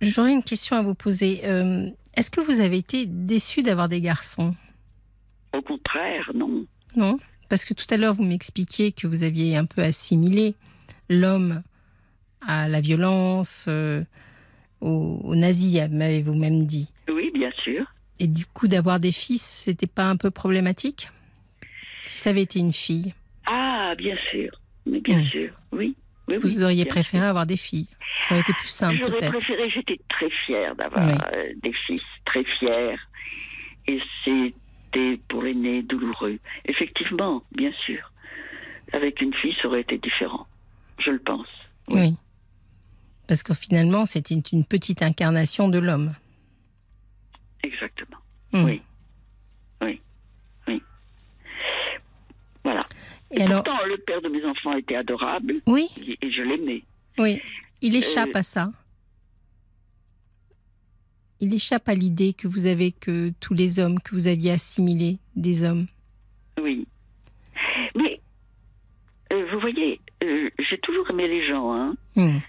J'aurais une question à vous poser. Euh, Est-ce que vous avez été déçu d'avoir des garçons? Au contraire, non. Non? Parce que tout à l'heure, vous m'expliquiez que vous aviez un peu assimilé l'homme à la violence, euh, au, au nazi, m'avez-vous même dit. Oui, bien sûr. Et du coup, d'avoir des fils, c'était pas un peu problématique? Si ça avait été une fille, Ah, bien sûr. Mais bien sûr, oui. Oui, oui, vous auriez préféré avoir des filles. Ça aurait été plus simple, J'aurais peut-être. préféré, j'étais très fière d'avoir Oui. euh, des fils, très fière. Et c'était pour l'aîné douloureux. Effectivement, bien sûr. Avec une fille, ça aurait été différent. Je le pense. Oui. Parce que finalement, c'était une petite incarnation de l'homme. Exactement. Hmm. Oui. Oui. Oui. Voilà. Et Et alors, pourtant, le père de mes enfants était adorable oui, et je l'aimais. Oui, il échappe à ça. Il échappe à l'idée que vous avez que tous les hommes que vous aviez assimilés des hommes. Oui. Mais, euh, vous voyez, euh, j'ai toujours aimé les gens, hein. Hmm.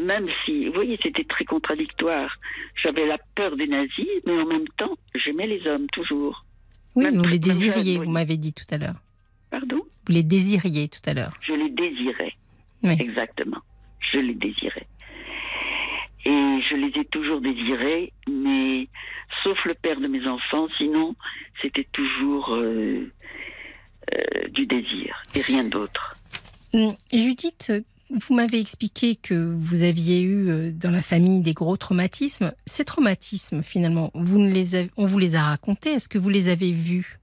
Même si, vous voyez, c'était très contradictoire. J'avais la peur des nazis, mais en même temps, j'aimais les hommes, toujours. Oui, Même vous les désiriez, vous m'avez dit tout à l'heure. Pardon? Vous les désiriez tout à l'heure. Je les désirais. Oui. Exactement. Je les désirais. Et je les ai toujours désirés, mais sauf le père de mes enfants, sinon c'était toujours euh, euh, du désir et rien d'autre. Hum, Judith, vous m'avez expliqué que vous aviez eu euh, dans la famille des gros traumatismes. Ces traumatismes, finalement, vous ne les avez- on vous les a racontés. Est-ce que vous les avez vus?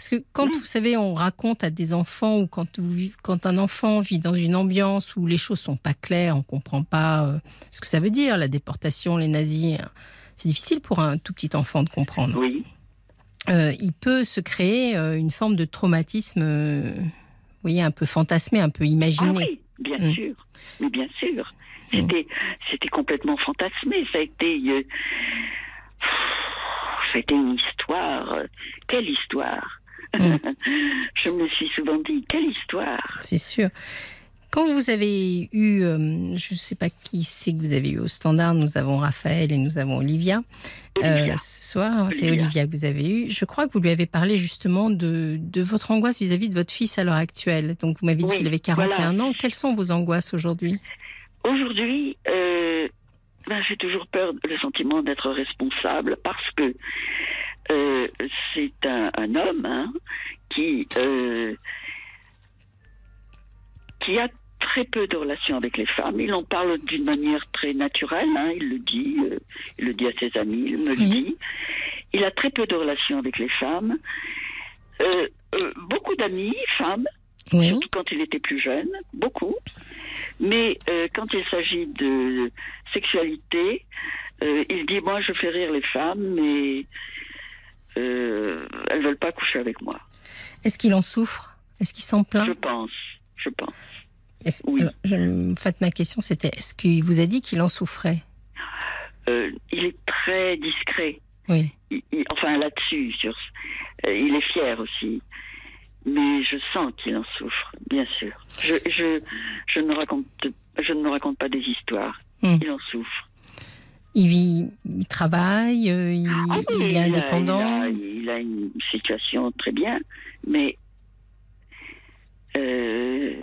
Parce que quand vous savez, on raconte à des enfants ou quand, vous, quand un enfant vit dans une ambiance où les choses sont pas claires, on comprend pas euh, ce que ça veut dire, la déportation, les nazis. hein. C'est difficile pour un tout petit enfant de comprendre. Oui, Euh, il peut se créer euh, une forme de traumatisme, vous voyez, un peu fantasmé, un peu ah imaginé. oui, bien Mm. sûr, mais bien sûr. Mm. C'était, c'était complètement fantasmé. Ça a été, euh, ça a été une histoire. euh, Quelle histoire? Mm. [LAUGHS] Je me suis souvent dit, quelle histoire C'est sûr. Quand vous avez eu, euh, je ne sais pas qui c'est que vous avez eu au standard, nous avons Raphaël et nous avons Olivia. Olivia. Euh, ce soir, c'est Olivia. Que vous avez eu. Je crois que vous lui avez parlé justement de, de votre angoisse vis-à-vis de votre fils à l'heure actuelle. Donc vous m'avez dit Oui, qu'il avait 41 voilà. ans. Quelles sont vos angoisses aujourd'hui? Aujourd'hui, euh, ben, j'ai toujours peur, le sentiment d'être responsable parce que euh, c'est un, un homme hein, qui euh, qui a très peu de relations avec les femmes. Il en parle d'une manière très naturelle. hein, il le dit, euh, il le dit à ses amis, il me le dit. Il a très peu de relations avec les femmes. Beaucoup d'amis, femmes, Oui. surtout quand il était plus jeune, beaucoup. Mais quand il s'agit de sexualité, il dit moi je fais rire les femmes, mais euh, elles veulent pas coucher avec moi. Est-ce qu'il en souffre? Est-ce qu'il s'en plaint? Je pense, je pense. Est-ce- oui. alors, je- En fait, ma question c'était est-ce qu'il vous a dit qu'il en souffrait? Euh, il est très discret. Oui. Il- il- enfin là-dessus, sur, euh, il est fier aussi. Mais je sens qu'il en souffre, bien sûr. Je, je, je, ne raconte, je ne me raconte pas des histoires. Hmm. Il en souffre. Il vit, il travaille, euh, il, Ah oui, il est indépendant. Il a, il a une situation très bien, mais euh,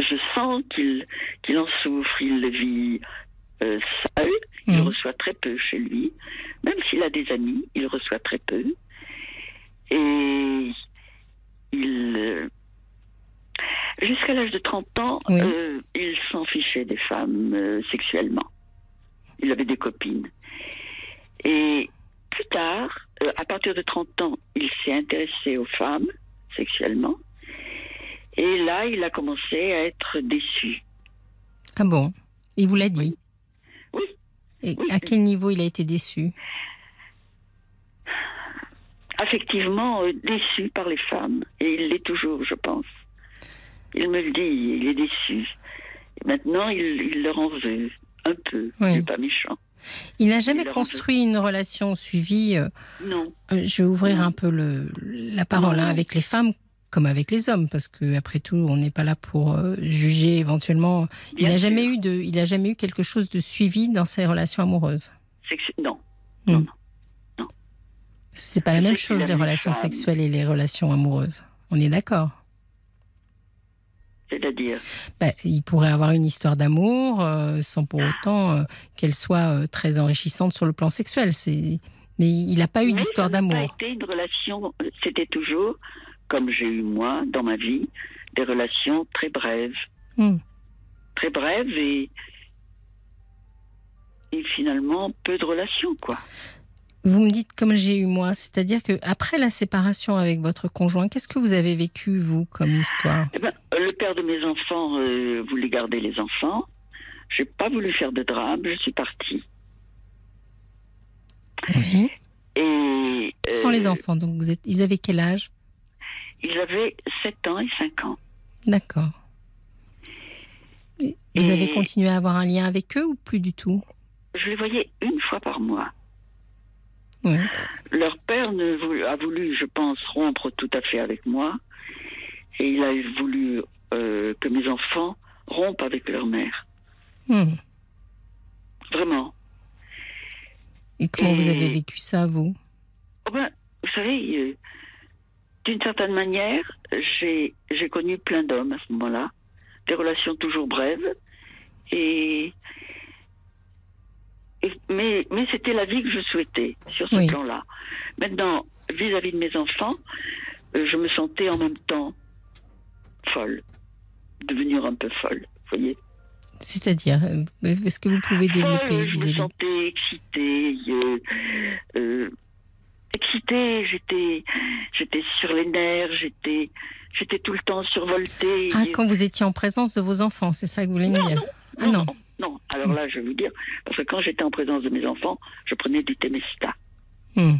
je sens qu'il qu'il en souffre. Il le vit euh, seul. Il Mhm. reçoit très peu chez lui. Même s'il a des amis, il reçoit très peu. Et il. euh, Jusqu'à l'âge de 30 ans, Oui. il s'en fichait des femmes sexuellement. Il avait des copines. Et plus tard, euh, à partir de 30 ans, il s'est intéressé aux femmes sexuellement. Et là, il a commencé à être déçu. Ah bon? Il vous l'a dit? Oui. Et Oui. à quel niveau il a été déçu? Affectivement euh, déçu par les femmes. Et il l'est toujours, je pense. Il me le dit, il est déçu. Et maintenant, il, il leur en veut un peu. Oui. Il n'est pas méchant. Il n'a jamais Il construit une relation suivie. euh, Non. euh, je vais ouvrir Non. un peu le, la parole Non. hein, avec les femmes comme avec les hommes, parce que après tout, on n'est pas là pour euh, juger éventuellement. il n'a jamais eu de, il a jamais eu quelque chose de suivi dans ses relations amoureuses. Sexu- Non. Parce que C'est pas la même chose les relations sexuelles et les relations amoureuses. On est d'accord. C'est-à-dire. Bah, il pourrait avoir une histoire d'amour euh, sans pour autant euh, qu'elle soit euh, très enrichissante sur le plan sexuel. C'est... Mais il n'a pas eu d'histoire d'amour. une relation. C'était toujours, comme j'ai eu moi dans ma vie, des relations très brèves. Hmm. Très brèves et. Et finalement, peu de relations, quoi. Vous me dites comme j'ai eu moi, c'est-à-dire que après la séparation avec votre conjoint, qu'est-ce que vous avez vécu vous comme histoire? Eh ben, le père de mes enfants euh, voulait garder les enfants. J'ai pas voulu faire de drame, je suis partie. Oui. Et. Sans euh, les enfants, donc vous êtes, ils avaient quel âge? Ils avaient 7 ans et 5 ans. D'accord. Vous Et- avez continué à avoir un lien avec eux ou plus du tout? Je les voyais une fois par mois. Oui. Leur père ne a voulu, je pense, rompre tout à fait avec moi. Et il a voulu euh, que mes enfants rompent avec leur mère. Hmm. Vraiment. Et comment vous avez vécu ça, vous? Oh ben, vous savez, euh, d'une certaine manière, j'ai connu plein d'hommes à ce moment-là, des relations toujours brèves, et, et- mais mais c'était la vie que je souhaitais sur ce Oui. plan-là. Maintenant, vis-à-vis de mes enfants, euh, je me sentais en même temps folle, devenir un peu folle, vous voyez. C'est-à-dire, euh, est-ce que vous pouvez développer Folle, je me sentais excitée. euh, euh, excitée, j'étais, j'étais sur les nerfs, j'étais, j'étais tout le temps survoltée. Ah, quand vous étiez en présence de vos enfants, c'est ça que vous voulez me Non, dire Ah non. Non. Alors là, je vais vous dire, parce que quand j'étais en présence de mes enfants, je prenais du Temesta. Hmm.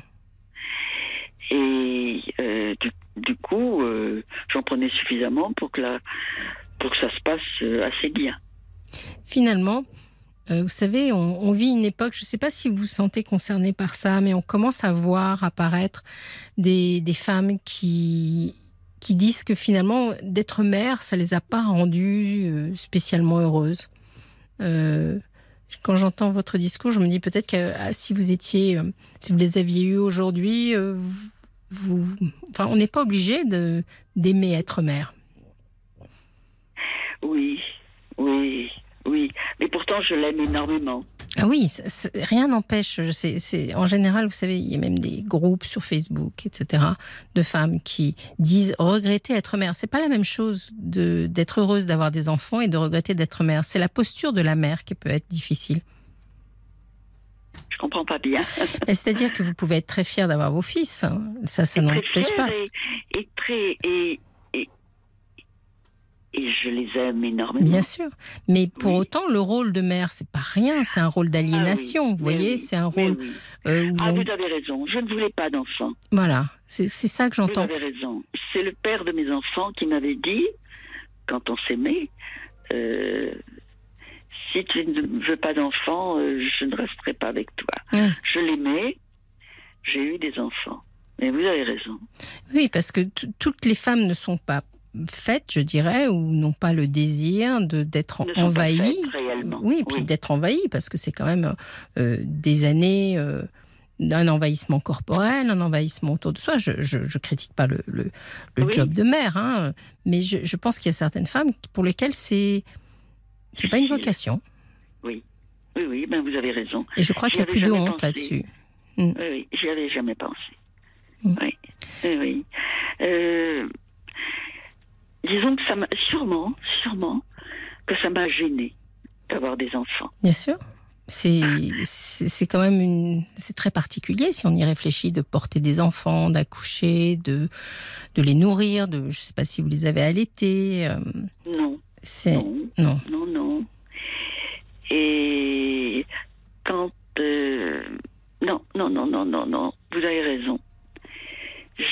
Et euh, du, du coup, euh, j'en prenais suffisamment pour que, la, pour que ça se passe euh, assez bien. Finalement, vous savez, on, on vit une époque, je ne sais pas si vous vous sentez concerné par ça, mais on commence à voir apparaître des, des femmes qui, qui disent que finalement, d'être mère, ça les a pas rendues spécialement heureuses. Euh, quand j'entends votre discours, je me dis peut-être que ah, si vous étiez, euh, si vous les aviez eus aujourd'hui, euh, vous, enfin, on n'est pas obligé d'aimer être mère. Oui, oui, oui. Mais pourtant, je l'aime énormément. Ah oui, rien n'empêche. je sais, c'est en général, vous savez, il y a même des groupes sur Facebook, etc., de femmes qui disent regretter être mère. C'est pas la même chose de d'être heureuse d'avoir des enfants et de regretter d'être mère. C'est la posture de la mère qui peut être difficile. Je comprends pas bien. [LAUGHS] C'est-à-dire que vous pouvez être très fière d'avoir vos fils. hein. Ça, ça n'empêche pas. Et, et très et, et je les aime énormément. Bien sûr. Mais pour Oui. autant, le rôle de mère, c'est pas rien. C'est un rôle d'aliénation. Ah oui, vous voyez, oui, c'est un rôle euh, où Ah, on- vous avez raison. Je ne voulais pas d'enfant. voilà. C'est ça que Vous j'entends. avez raison. C'est le père de mes enfants qui m'avait dit, quand on s'aimait, euh, si tu ne veux pas d'enfant, euh, je ne resterai pas avec toi. Je l'aimais. J'ai eu des enfants. Mais vous avez raison. Oui, parce que toutes les femmes ne sont pas faites, je dirais, ou n'ont pas le désir de d'être Ne réellement. Oui, et puis Oui. d'être envahies, parce que c'est quand même euh, des années euh, d'un envahissement corporel, un envahissement autour de soi. Je, je, je critique pas le, le, le Oui. job de mère, hein, mais je, je pense qu'il y a certaines femmes pour lesquelles c'est c'est pas une vocation. Oui, oui, ben vous avez raison. Et je crois qu'il y a plus de honte là-dessus. Oui, oui, j'y avais jamais pensé. Mm. Oui, oui, oui. Euh, disons que ça m'a, sûrement, sûrement, que ça m'a gêné d'avoir des enfants. Bien sûr. C'est quand même une c'est très particulier si on y réfléchit de porter des enfants, d'accoucher, de de les nourrir, de je sais pas si vous les avez allaités. euh, Non, c'est non, non. non, non. Et quand, euh, non, non, non, non, non, non, vous avez raison.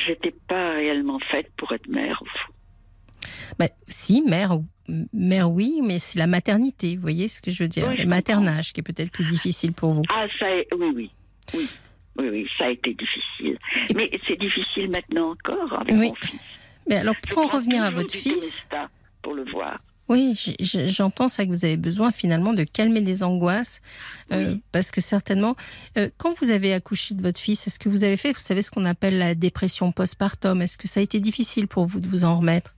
J'étais pas réellement faite pour être mère. au fond. Bah, si mère mère oui, mais c'est la maternité. Vous voyez ce que je veux dire Oui, Le maternage qui est peut-être plus difficile pour vous. Ah, ça, est- oui, oui, oui, oui, oui, ça a été difficile. Et- Mais c'est difficile maintenant encore avec Oui. mon fils. Mais alors Je pour en revenir à votre fils, pour le voir. Oui, j'entends ça que vous avez besoin finalement de calmer les angoisses, euh, parce que certainement, euh, quand vous avez accouché de votre fils, est-ce que vous avez fait, vous savez ce qu'on appelle la dépression postpartum? Est-ce que ça a été difficile pour vous de vous en remettre?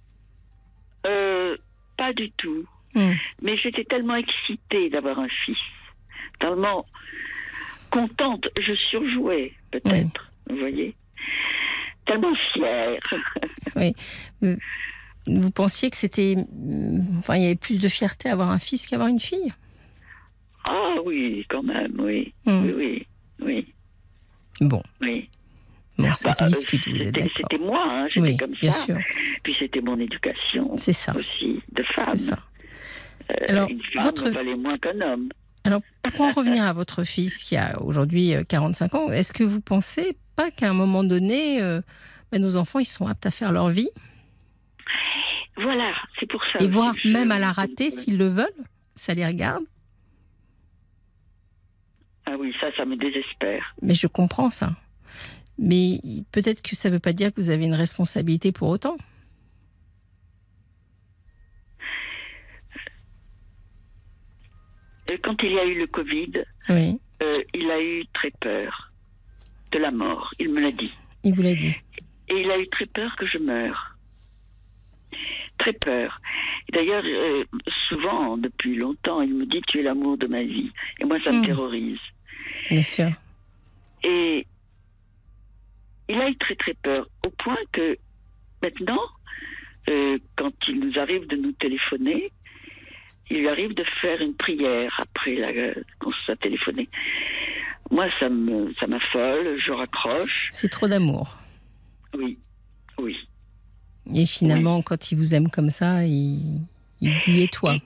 Euh, pas du tout. Hmm. Mais j'étais tellement excitée d'avoir un fils, tellement contente, je surjouais peut-être, vous voyez, tellement fière. [LAUGHS] Vous pensiez que c'était, hum, enfin, il y avait plus de fierté à avoir un fils qu'à avoir une fille? Ah oui, quand même, oui, Hmm. oui, oui, oui, Bon, oui. bon, ça Bah, se euh, discute, c'était, moi, hein, j'étais Oui, comme bien ça. sûr, Puis c'était mon éducation ça, aussi de femme. ça. Euh, Alors, une femme votre- valait moins qu'un homme. Alors, pour en revenir à votre fils qui a aujourd'hui euh, 45 ans, est-ce que vous pensez pas qu'à un moment donné, euh, ben, nos enfants, ils sont aptes à faire leur vie? Voilà, c'est pour ça. Et voir même à la rater s'ils le veulent, ça les regarde? Ah oui, ça, ça me désespère. Mais je comprends ça. Mais peut-être que ça ne veut pas dire que vous avez une responsabilité pour autant. Quand il y a eu le Covid, Oui, euh, il a eu très peur de la mort. Il me l'a dit. il vous l'a dit. Et il a eu très peur que je meure. Très peur. D'ailleurs, euh, souvent, depuis longtemps, il me dit tu es l'amour de ma vie. Et moi, ça me Mm. terrorise. Bien sûr. Et il a eu très très peur, au point que maintenant, euh, quand il nous arrive de nous téléphoner, il lui arrive de faire une prière après la, qu'on s'est téléphoné. Moi, ça me, ça m'affole, je raccroche. C'est trop d'amour. Oui, oui. Et finalement, quand il vous aime comme ça, il, il dit et toi?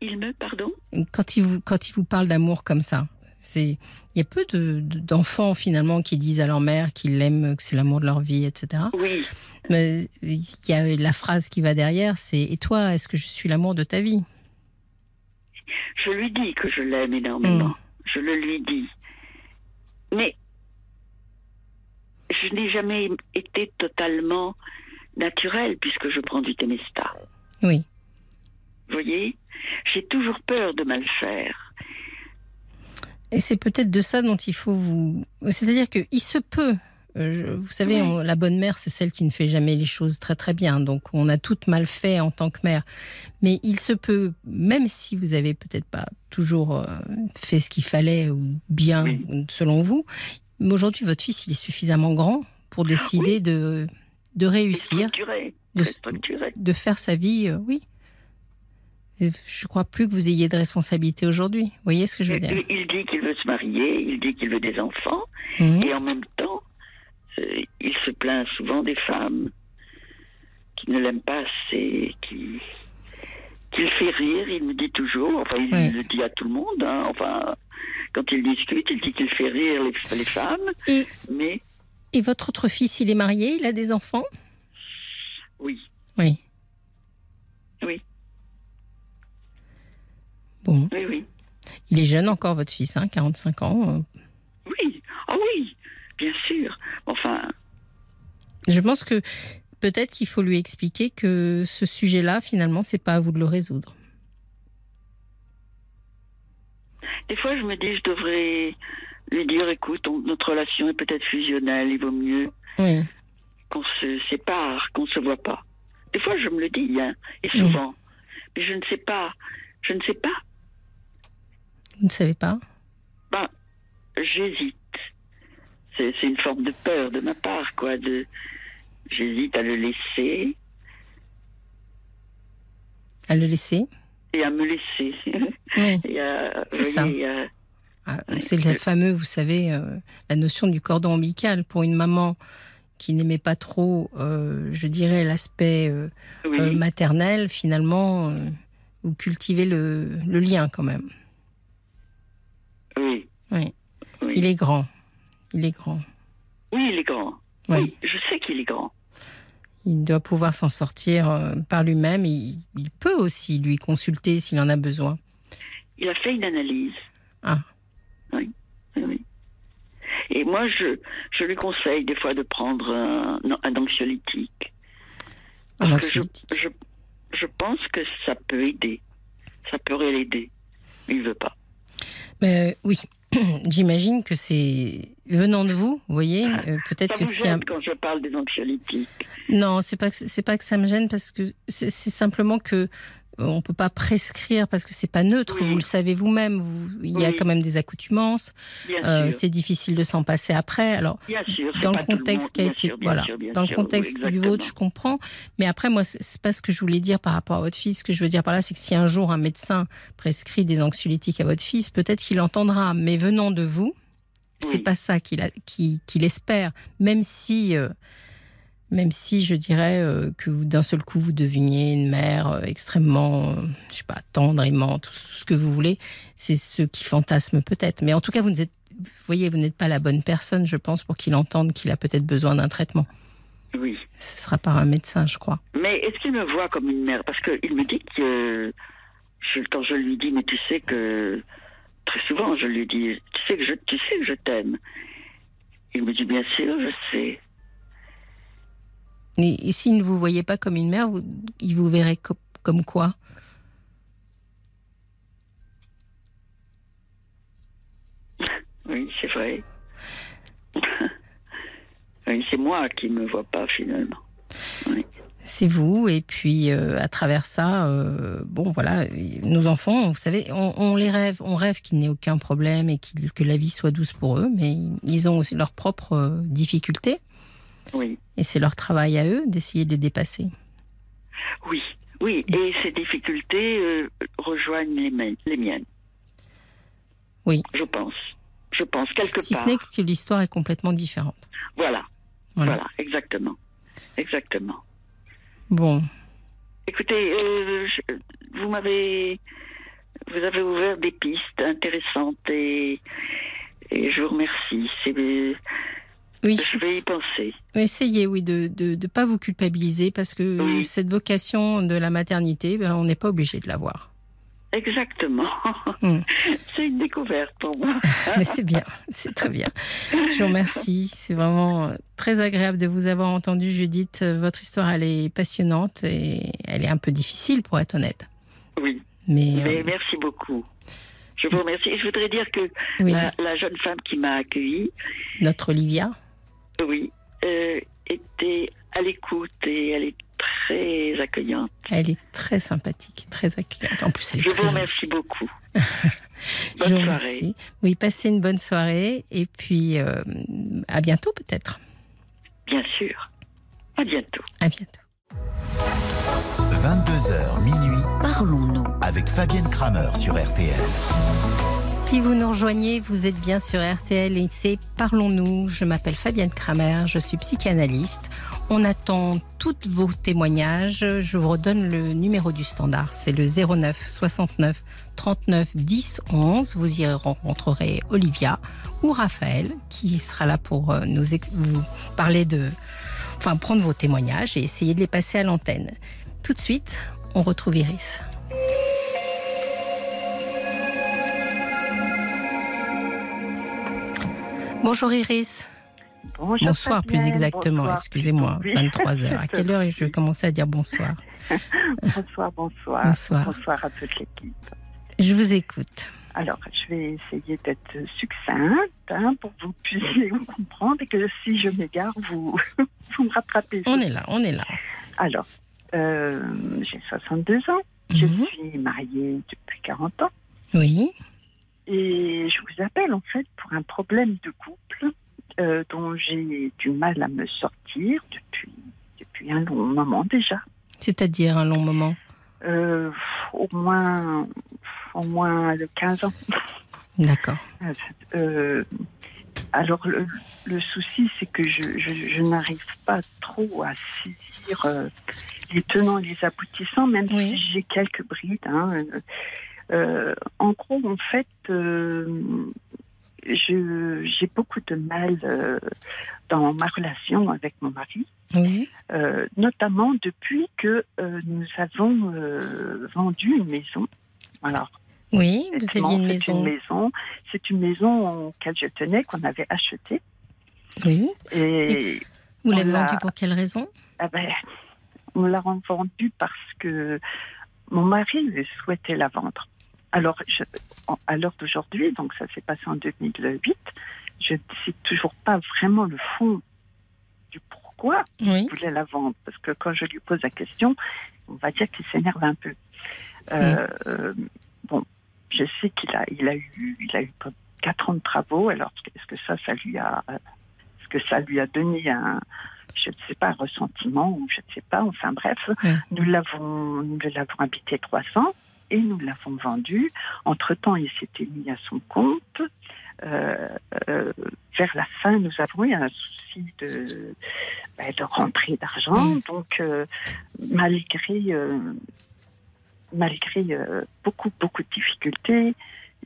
Il me, pardon? Quand il vous, quand il vous parle d'amour comme ça, c'est il y a peu de- de- d'enfants finalement qui disent à leur mère qu'ils l'aiment, que c'est l'amour de leur vie, etc. Oui, Mais il y a la phrase qui va derrière, c'est et toi, est-ce que je suis l'amour de ta vie? Je lui dis que je l'aime énormément. Mm. Je le lui dis. Mais je n'ai jamais été totalement naturelle puisque je prends du Temesta. Oui. Vous voyez? J'ai toujours peur de mal faire. Et c'est peut-être de ça dont il faut vous. C'est-à-dire qu'il se peut. euh, Vous savez, on- la bonne mère, c'est celle qui ne fait jamais les choses très très bien. Donc, on a toutes mal fait en tant que mère. Mais il se peut, même si vous avez peut-être pas toujours euh, fait ce qu'il fallait ou bien Oui. selon vous, mais aujourd'hui, votre fils, il est suffisamment grand pour décider de de réussir, de, de faire sa vie. euh, oui. Je crois plus que vous ayez de responsabilité aujourd'hui. Vous voyez ce que je veux dire? Il, dit qu'il veut se marier, il dit qu'il veut des enfants, Mhm. et en même temps, euh, il se plaint souvent des femmes qui ne l'aiment pas assez, qui qu'il fait rire, il me dit toujours, enfin il Oui. le dit à tout le monde, hein, enfin quand il discute, il dit qu'il fait rire les, les femmes, Et mais Et votre autre fils, il est marié, il a des enfants? Oui, Oui. Oui. Bon, oui, oui, il est jeune encore, votre fils, hein, 45 ans. euh. oui, ah oui, bien sûr, enfin, Je pense que peut-être qu'il faut lui expliquer que ce sujet-là, finalement, c'est pas à vous de le résoudre. Des fois, je me dis, je devrais lui dire, écoute, on- notre relation est peut-être fusionnelle, il vaut mieux Oui. qu'on se sépare, qu'on se voit pas. Des fois, je me le dis, hein, et souvent. Mais je ne sais pas, je ne sais pas. Vous ne savez pas? Ben, j'hésite. C'est une forme de peur de ma part, quoi. De, j'hésite à le laisser à le laisser? Et à me laisser. [LAUGHS] Oui. C'est ça. Ah, Oui. C'est le fameux, vous savez, euh, la notion du cordon ombilical pour une maman qui n'aimait pas trop, euh, je dirais, l'aspect euh, oui, maternel. Finalement, vous cultivez le, le lien quand même. Oui, Oui. oui. Il est grand. Il est grand. Oui, il est grand. Oui. Oui, je sais qu'il est grand. Il doit pouvoir s'en sortir euh, par lui-même. Il, il peut aussi lui consulter s'il en a besoin. Il a fait une analyse. Ah. Oui. Et moi, je, je lui conseille des fois de prendre un, un anxiolytique. Un Parce que je, je, je pense que ça peut aider. Ça pourrait l'aider. Mais il veut pas. Euh, oui, [CLEARS THROAT] j'imagine que c'est venant de vous, vous voyez. euh, Peut-être que si un- gêne quand je parle des anxiolytiques. Non, c'est pas que c'est pas que ça me gêne parce que c'est c'est simplement que on peut pas prescrire parce que c'est pas neutre. Oui. Vous le savez vous-même. vous- Il y a Oui. quand même des accoutumances. Euh, c'est difficile de s'en passer après. Alors sûr. dans le contexte qui a été sûr, voilà sûr, dans le contexte oui, du vôtre, je comprends. Mais après moi c'est pas ce que je voulais dire par rapport à votre fils. Ce que je veux dire par là, c'est que si un jour un médecin prescrit des anxiolytiques à votre fils, peut-être qu'il entendra. Mais venant de vous, c'est pas ça qu'il a- qu'il qu'il espère. Même si euh, même si je dirais euh, que d'un seul coup vous deveniez une mère euh, extrêmement, euh, je sais pas, tendre, aimante, tout ce que vous voulez, c'est ce qui fantasme peut-être. Mais en tout cas, vous voyez, vous n'êtes pas la bonne personne, je pense, pour qu'il entende qu'il a peut-être besoin d'un traitement. Oui. Ce sera par un médecin, je crois. Mais est-ce qu'il me voit comme une mère? Parce qu'il me dit que je, quand je lui dis, mais tu sais que très souvent je lui dis, tu sais que je, tu sais que je t'aime. Il me dit bien sûr, je sais. Et, et s'il ne vous voyait pas comme une mère, vous- il vous verrait co- comme quoi? Oui, c'est vrai. [LAUGHS] oui, c'est moi qui ne me vois pas finalement. C'est vous, et puis euh, à travers ça, euh, bon voilà, nos enfants, vous savez, on, on les rêve, on rêve qu'il n'y ait aucun problème et que la vie soit douce pour eux, mais ils ont aussi leurs propres euh, difficultés, Oui, et c'est leur travail à eux d'essayer de les dépasser. oui, oui. Et ces difficultés euh, rejoignent les, mien- les miennes. Oui. Je pense. Je pense, quelque Si part. ce n'est que l'histoire est complètement différente. Voilà, Voilà. voilà, exactement. Exactement. Bon, Écoutez, euh, je- vous m'avez, vous avez ouvert des pistes intéressantes et, et je vous remercie. C'est, oui, je vais y penser. essayez, oui, de ne de, pas vous culpabiliser parce que Oui. cette vocation de la maternité, ben, on n'est pas obligé de l'avoir. Exactement. Hmm. [LAUGHS] C'est une découverte pour moi. [LAUGHS] Mais c'est bien, c'est très bien. Je vous remercie. C'est vraiment très agréable de vous avoir entendu, Judith. Votre histoire, elle est passionnante et elle est un peu difficile, pour être honnête. Oui, Mais, mais euh, merci beaucoup. Je vous remercie. Je voudrais dire que oui, la, la jeune femme qui m'a accueillie, notre Olivia, oui, euh, était à l'écoute et elle est très accueillante. elle est très sympathique, très accueillante. En plus, elle est Je très vous remercie beaucoup. [LAUGHS] Je Bonne vous soirée. remercie. Oui, passez une bonne soirée et puis euh, à bientôt peut-être. Bien sûr. À bientôt. À bientôt. 22h minuit, Parlons-nous. avec Fabienne Kramer sur RTL. Si vous nous rejoignez, vous êtes bien sur RTL et c'est Parlons-nous. Je m'appelle Fabienne Kramer, je suis psychanalyste. On attend tous vos témoignages. Je vous redonne le numéro du standard. C'est le 09 69 39 10 11. Vous y rencontrerez Olivia ou Raphaël qui sera là pour euh, nous vous parler de. Enfin, prendre vos témoignages et essayer de les passer à l'antenne. Tout de suite, on retrouve Iris. Bonjour Iris. Bonjour, bonsoir plus Fabienne. Bonsoir, excusez-moi, plutôt, oui. 23h. À quelle heure je vais commencer à dire bonsoir? [LAUGHS] Bonsoir, bonsoir. Bonsoir. Bonsoir à toute l'équipe. Je vous écoute. Alors, je vais essayer d'être succincte hein, pour que vous puissiez comprendre et que si je m'égare, vous, [LAUGHS] vous me rattrapez. On est là, on est là. Alors, euh, j'ai 62 ans. Je Mhm. suis mariée depuis 40 ans. Oui, Et je vous appelle en fait pour un problème de couple euh, dont j'ai du mal à me sortir depuis, depuis un long moment déjà. c'est-à-dire un long moment. Euh, au moins au moins de 15 ans. D'accord. Euh, alors le, le souci c'est que je, je, je n'arrive pas trop à saisir les tenants et les aboutissants, même Oui. si j'ai quelques brides. hein. Euh, en gros, en fait, euh, j'ai beaucoup de mal euh, dans ma relation avec mon mari. Oui, Euh, notamment depuis que euh, nous avons vendu une maison. Alors, oui, vous aviez une c'est maison. une maison, c'est une maison auquel je tenais, qu'on avait achetée. Oui. Et Vous l'avez l'a- vendue pour quelle raison? Ah ben, on l'a vendue parce que mon mari souhaitait la vendre. Alors, je- à l'heure d'aujourd'hui, donc ça s'est passé en 2008, je ne sais toujours pas vraiment le fond du pourquoi Oui, voulait la vendre parce que quand je lui pose la question, on va dire qu'il s'énerve un peu. Euh, euh, bon, je sais qu'il a, il a eu, il a eu quatre ans de travaux. Alors, est-ce que ça, ça lui a, est-ce que ça lui a donné un, je ne sais pas, un ressentiment ou je ne sais pas. Enfin bref, nous l'avons, nous l'avons habité trois ans et nous l'avons vendu. Entre temps, il s'était mis à son compte. Euh, euh, vers la fin, nous avons eu un souci de, ben, de rentrée d'argent. Mm. Donc, euh, malgré, malgré beaucoup, beaucoup de difficultés,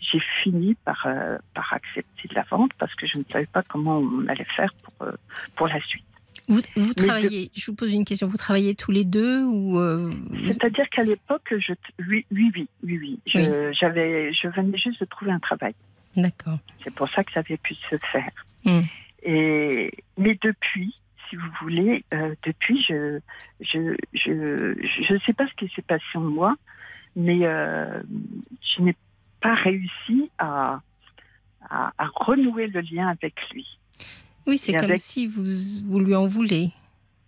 j'ai fini par, par accepter la vente parce que je ne savais pas comment on allait faire pour, pour la suite. Vous, vous travaillez, je vous pose une question, vous travaillez tous les deux ou euh, C'est-à-dire qu'à l'époque, je, oui, oui, oui, oui, oui. Je, j'avais, je venais juste de trouver un travail. D'accord. C'est pour ça que ça avait pu se faire. Hmm. Et, mais depuis, si vous voulez, euh, depuis, je je, je, je ne sais pas ce qui s'est passé en moi, mais euh, je n'ai pas réussi à, à, à renouer le lien avec lui. Oui, c'est comme avec- si vous, vous lui en voulez,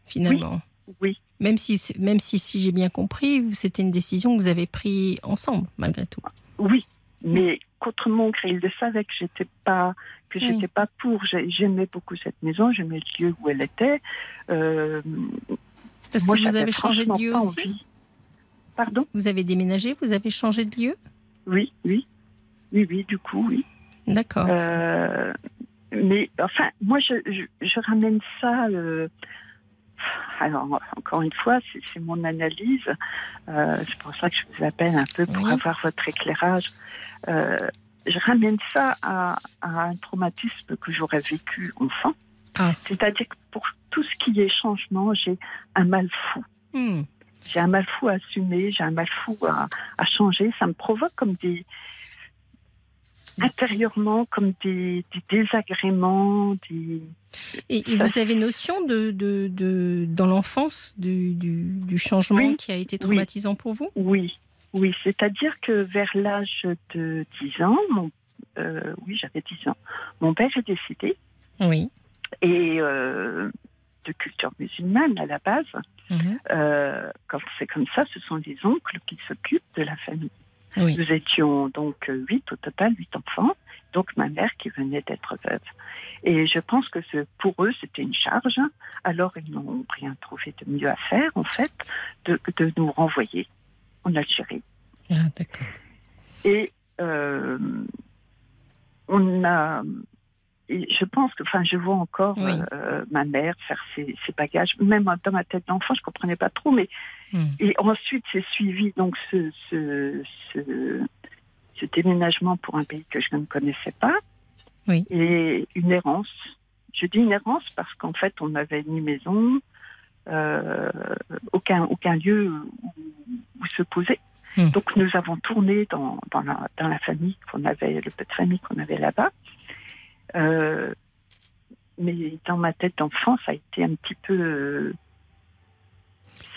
finalement. Oui, Même si, même si, si j'ai bien compris, c'était une décision que vous avez prise ensemble, malgré tout. oui, mais contre mon gré, il le savait que j'étais pas que Oui. j'étais pas pour. J'ai- J'aimais beaucoup cette maison, j'aimais le lieu où elle était. Euh, Parce moi, que vous avez changé de lieu aussi envie. Pardon? Vous avez déménagé, vous avez changé de lieu? Oui, oui, oui, oui. Du coup, oui. D'accord. Euh, mais enfin, moi, je, je, je ramène ça. euh, alors, encore une fois, c'est mon analyse. Euh, c'est pour ça que je vous appelle un peu pour Oui. avoir votre éclairage. Euh, je ramène ça à, à un traumatisme que j'aurais vécu enfant. Ah. C'est-à-dire que pour tout ce qui est changement, j'ai un mal fou. Hmm. J'ai un mal fou à assumer, j'ai un mal fou à, à changer. Ça me provoque comme des. Intérieurement, comme des, des désagréments, des. Et, et vous avez notion de, de, de- dans l'enfance du, du, du changement Oui. qui a été traumatisant pour vous? Oui, oui. C'est-à-dire que vers l'âge de 10 ans, mon- euh, oui, j'avais 10 ans, mon père est décédé Oui. et euh, de culture musulmane à la base. Mhm. Euh, quand c'est comme ça, ce sont les oncles qui s'occupent de la famille. Oui. Nous étions donc huit au total, huit enfants, donc ma mère qui venait d'être veuve. Et je pense que pour eux, c'était une charge. Alors ils n'ont rien trouvé de mieux à faire, en fait, de, de nous renvoyer en Algérie. Ah, d'accord. Et euh, on a. et je pense que, enfin, je vois encore Oui. euh, ma mère faire ses, ses bagages, même dans ma tête d'enfant, je comprenais pas trop, mais Hmm. et ensuite, c'est suivi donc ce, ce, ce, ce déménagement pour un pays que je ne connaissais pas. Oui. Et une errance. Je dis une errance parce qu'en fait, on n'avait ni maison, euh, aucun, aucun lieu où, où se poser. Hmm. Donc, nous avons tourné dans, dans, la, dans la famille qu'on avait, le peu de famille qu'on avait là-bas. Euh, mais dans ma tête d'enfant, ça a été un petit peu.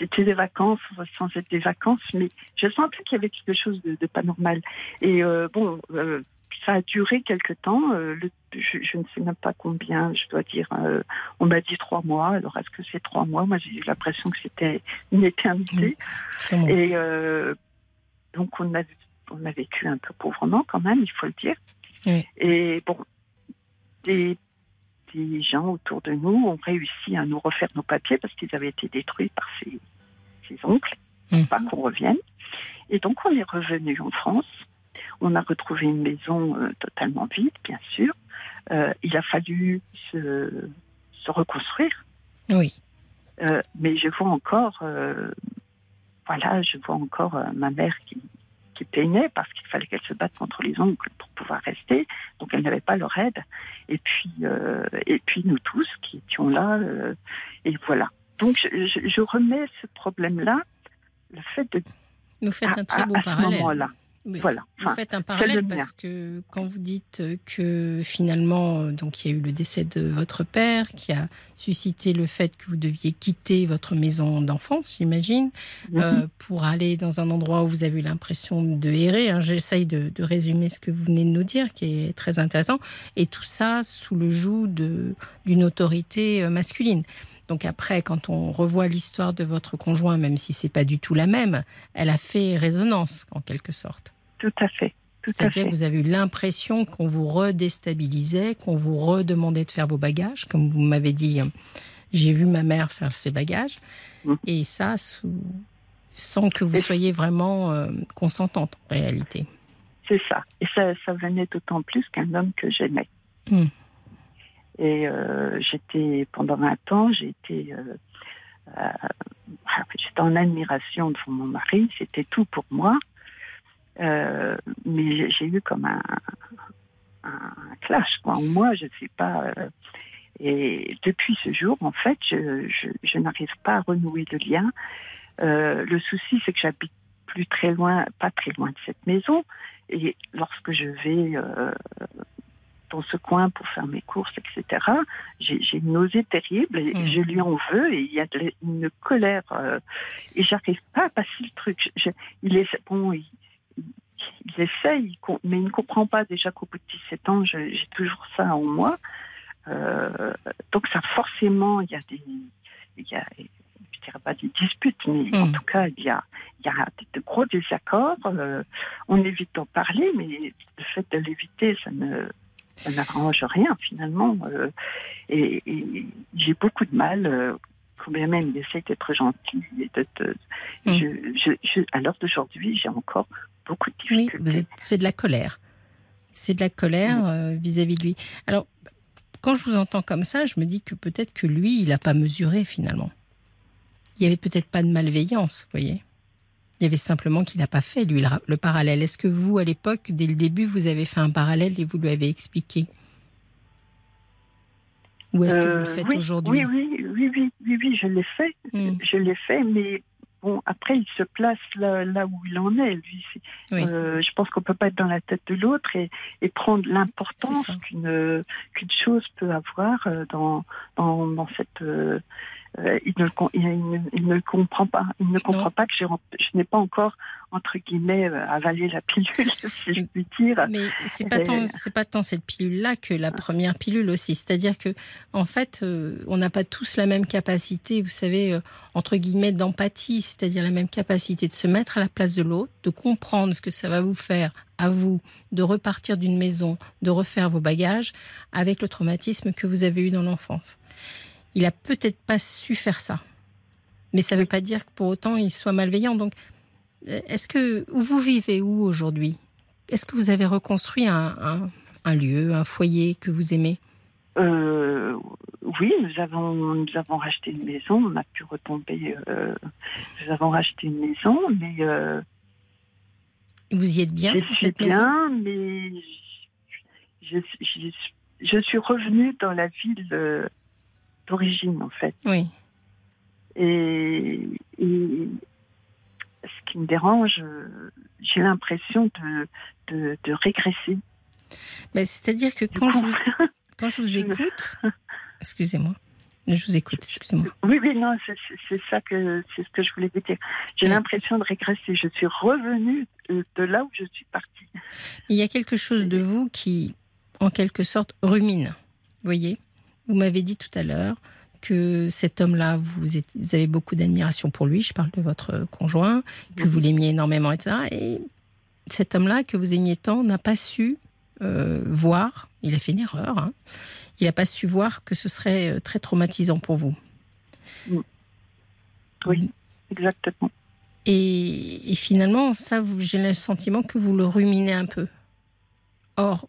C'était des vacances sans être des vacances, mais je sentais qu'il y avait quelque chose de, de pas normal. Et euh, bon, euh, ça a duré quelque temps. euh, le- je, je ne sais même pas combien, je dois dire. on m'a dit trois mois. Alors est-ce que c'est trois mois? Moi, j'ai eu l'impression que c'était une éternité. Et donc, on a, on a vécu un peu pauvrement quand même, il faut le dire. Oui. Et bon, des, des gens autour de nous ont réussi à nous refaire nos papiers parce qu'ils avaient été détruits par ces, ces oncles, Mhm. pas qu'on revienne. Et donc, on est revenu en France. On a retrouvé une maison euh, totalement vide, bien sûr. Euh, il a fallu se, se reconstruire. Oui. Euh, mais je vois encore, voilà, je vois encore ma mère qui, qui peinait parce qu'il fallait qu'elle se batte contre les oncles pour pouvoir rester. Donc elle n'avait pas leur aide. Et puis, et puis nous tous qui étions là, et voilà. Donc je, remets ce problème-là, le fait de Vous faites un à- très à- beau à ce parallèle. Oui. Voilà. Vous faites un le parallèle parce que quand vous dites que finalement, euh, donc il y a eu le décès de votre père qui a suscité le fait que vous deviez quitter votre maison d'enfance, j'imagine, Mhm. euh, pour aller dans un endroit où vous avez eu l'impression de errer. hein. J'essaye de, de résumer ce que vous venez de nous dire, qui est très intéressant. Et tout ça sous le joug d'une autorité euh, masculine. Donc après, quand on revoit l'histoire de votre conjoint, même si c'est pas du tout la même, elle a fait résonance en quelque sorte. tout à fait. C'est-à-dire que vous avez eu l'impression qu'on vous redéstabilisait, qu'on vous redemandait de faire vos bagages, comme vous m'avez dit. J'ai vu ma mère faire ses bagages, Mhm. et ça sous- sans que vous soyez vraiment euh, consentante en réalité. C'est ça. Et ça, ça venait d'autant plus qu'un homme que j'aimais. Hmm. Et euh, j'étais, pendant 20 ans, été, euh, euh, j'étais en admiration devant mon mari, c'était tout pour moi. Euh, mais j'ai- eu comme un, clash. Moi, je ne suis pas. Et depuis ce jour, en fait, je, n'arrive pas à renouer le lien. Le souci, c'est que j'habite plus très loin, pas très loin de cette maison. Et lorsque je vais dans ce coin pour faire mes courses, etc., j'ai une nausée terrible et Mm. je lui en veux et il y a de- une colère euh, et j'arrive pas à passer le truc. Je- je- il est bon, il, il- essaye, mais il ne comprend pas déjà qu'au bout de 17 ans, j'ai toujours ça en moi. Euh, donc ça, forcément, il y a des, il y a, je dirais pas des disputes, mais en Mm. tout cas, il y a, il y a de gros désaccords. Euh, on évite d'en parler, mais le fait de l'éviter, ça ne, ça n'arrange rien finalement. Euh, et et j'ai beaucoup de mal. Euh, Combien même il essaie d'être gentil et de te- Mm. je, je, je- à l'heure d'aujourd'hui, j'ai encore beaucoup de Oui, difficultés. vous êtes- c'est de la colère. C'est de la colère euh, vis-à-vis de lui. Alors, quand je vous entends comme ça, je me dis que peut-être que lui, il n'a pas mesuré finalement. Il n'y avait peut-être pas de malveillance, vous voyez. Il y avait simplement qu'il n'a pas fait, lui, le, ra- le parallèle. Est-ce que vous, à l'époque, dès le début, vous avez fait un parallèle et vous lui avez expliqué? Ou est-ce que vous le Euh, faites oui, aujourd'hui? Oui, oui, oui, oui, oui, oui, je l'ai fait. Hmm, Je l'ai fait, mais bon, après, il se place là, là où il en est. Lui, Oui. Euh, je pense qu'on peut pas être dans la tête de l'autre et, et prendre l'importance qu'une qu'une chose peut avoir euh, dans dans, dans cette. euh, euh, il, ne le, com- il, ne, il ne le comprend pas. Il ne comprend pas que je n'ai pas encore entre guillemets euh, avalé la pilule, [LAUGHS] si je puis dire. Mais c'est pas tant, c'est pas tant cette pilule-là que la première pilule aussi. C'est-à-dire que, en fait, euh, on n'a pas tous la même capacité, vous savez, euh, entre guillemets, d'empathie, c'est-à-dire la même capacité de se mettre à la place de l'autre, de comprendre ce que ça va vous faire à vous, de repartir d'une maison, de refaire vos bagages avec le traumatisme que vous avez eu dans l'enfance. Il a peut-être pas su faire ça, mais ça ne veut pas dire que pour autant il soit malveillant. Donc, euh, est-ce que où vous vivez où aujourd'hui? Est-ce que vous avez reconstruit un, un- un lieu, un foyer que vous aimez? Euh, oui, nous avons, nous avons racheté une maison, on a pu retomber. euh, nous avons racheté une maison, mais euh, Vous y êtes bien je suis cette maison? bien, mais je, je, je suis revenue dans la ville d'origine, en fait. Oui. Et, et ce qui me dérange, j'ai l'impression de, de, de régresser. Mais C'est-à-dire que quand je, coup- [LAUGHS] quand je vous écoute, [LAUGHS] excusez-moi, je vous écoute, excusez-moi. Oui, oui, non, c'est ça que c'est ce que je voulais vous dire. J'ai Oui. l'impression de régresser. Je suis revenue de, de là où je suis partie. Il y a quelque chose de vous qui, en quelque sorte, rumine. Vous voyez Vous m'avez dit tout à l'heure que cet homme-là, vous, avez beaucoup d'admiration pour lui. Je parle de votre conjoint, que vous l'aimiez énormément, etc. Et cet homme-là, que vous aimiez tant, n'a pas su euh, voir. Il a fait une erreur. hein. Il n'a pas su voir que ce serait euh, très traumatisant pour vous. Oui, exactement. Et, et finalement, ça, j'ai le sentiment que vous le ruminez un peu. Or,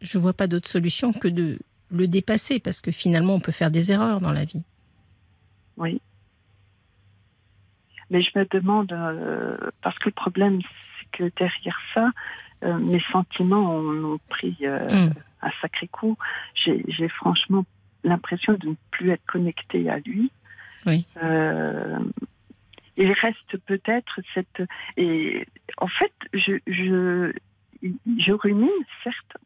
je vois pas d'autre solution que de le dépasser, parce que finalement, on peut faire des erreurs dans la vie. Oui. Mais je me demande, euh, parce que le problème, c'est que derrière ça, euh, mes sentiments ont, ont pris euh, Mm. un sacré coup. J'ai franchement l'impression de ne plus être connectée à lui. Oui. Il reste peut-être cette. Et en fait, je, je, je rumine, certes,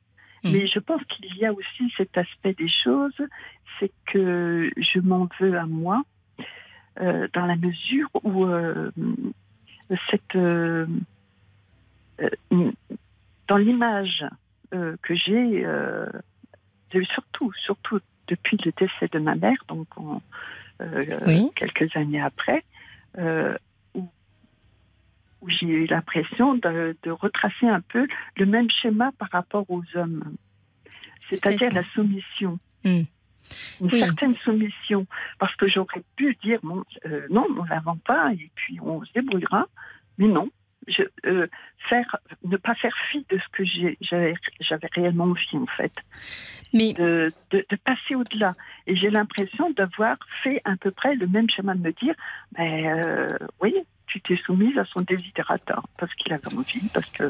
Mm. mais je pense qu'il y a aussi cet aspect des choses, c'est que je m'en veux à moi, euh, dans la mesure où euh, cette. euh, dans l'image que j'ai, surtout, surtout depuis le décès de ma mère, donc en, Oui. quelques années après, où, j'ai eu l'impression de, de retracer un peu le même schéma par rapport aux hommes, c'est-à-dire la soumission. Hmm. Une Oui. certaine soumission, parce que j'aurais pu dire bon, euh, non, on la vend pas et puis on se débrouillera, mais non, je, euh, faire, ne pas faire fi de ce que j'avais réellement envie en fait Mais de, de, de passer au-delà. Et j'ai l'impression d'avoir fait à peu près le même schéma de me dire, ben euh, oui, tu t'es soumise à son désidérateur parce qu'il avait envie, parce que,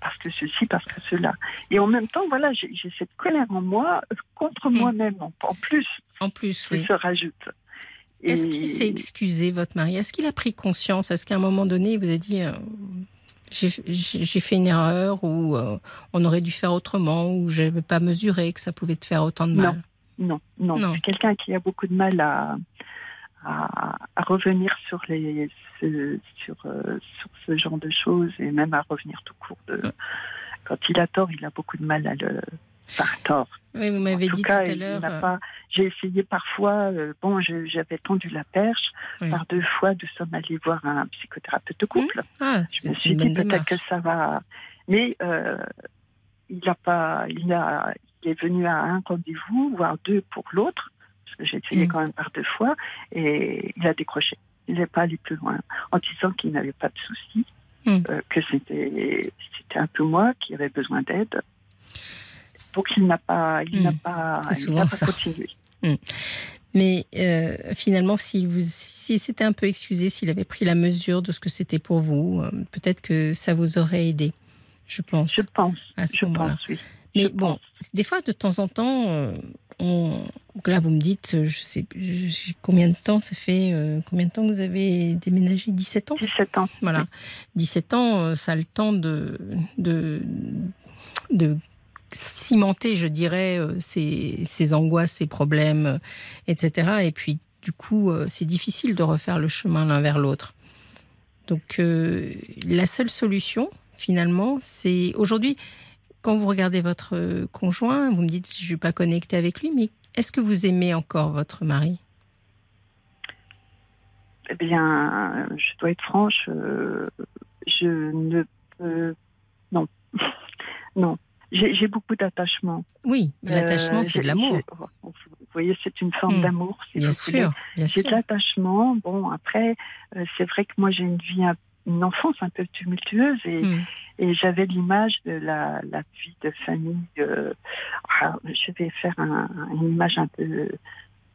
parce que ceci, parce que cela. Et en même temps, voilà, j'ai cette colère en moi contre Mm. moi-même, en, en plus, En plus, qui oui. se rajoute. Est-ce qu'il s'est excusé, votre mari? Est-ce qu'il a pris conscience? Est-ce qu'à un moment donné, il vous a dit euh, j'ai fait une erreur ou euh, on aurait dû faire autrement ou je n'avais pas mesuré que ça pouvait te faire autant de mal? Non, non, Non. c'est quelqu'un qui a beaucoup de mal à, à, à revenir sur les ce, sur, euh, sur ce genre de choses et même à revenir tout court de quand il a tort, il a beaucoup de mal à le faire tort. Oui, vous m'avez dit cas, tout à l'heure. euh. J'ai essayé parfois. euh, bon, j'avais tendu la perche. Oui. Par deux fois, nous sommes allés voir un psychothérapeute de couple. Ah, Je me suis dit peut-être que ça va. Mais euh, il n'a pas. Il a. Il est venu à un rendez-vous, voire deux pour l'autre, parce que j'ai essayé Mm. quand même par deux fois, et il a décroché. Il n'est pas allé plus loin, en disant qu'il n'avait pas de soucis, Mm. euh, que c'était c'était un peu moi qui avait besoin d'aide. Donc il n'a pas, il Mm. n'a pas, C'est il pas ça. continué. Mais euh, finalement, s'il vous, s'il s'était un peu excusé, s'il avait pris la mesure de ce que c'était pour vous, euh, peut-être que ça vous aurait aidé, je pense, Je pense, à ce je pense, oui. Mais Je bon, pense. des fois, de temps en temps, euh, on... là, vous me dites, euh, je sais je- combien de temps ça fait, euh, combien de temps vous avez déménagé? 17 ans? 17 ans. Voilà. 17 ans, ça a le temps de, de, de cimenter, je dirais, euh, ses, ses angoisses, ses problèmes, euh, etc. Et puis, du coup, euh, c'est difficile de refaire le chemin l'un vers l'autre. Donc, euh, la seule solution, finalement, c'est aujourd'hui, quand vous regardez votre euh, conjoint, vous me dites, je ne suis pas connectée avec lui, mais est-ce que vous aimez encore votre mari? Eh bien, je dois être franche, euh, je ne peux. Non. [LAUGHS] non. J'ai j'ai beaucoup d'attachement. Oui, mais l'attachement, Euh, c'est de j'ai- l'amour. j'ai- Vous voyez, c'est une forme Hmm. d'amour. si Bien sûr, bien J'ai sûr. de l'attachement. Bon, après, euh, c'est vrai que moi, j'ai une vie, un- une enfance un peu tumultueuse et, Hmm. et j'avais l'image de la, la vie de famille. euh, ah, je vais faire un- une image un peu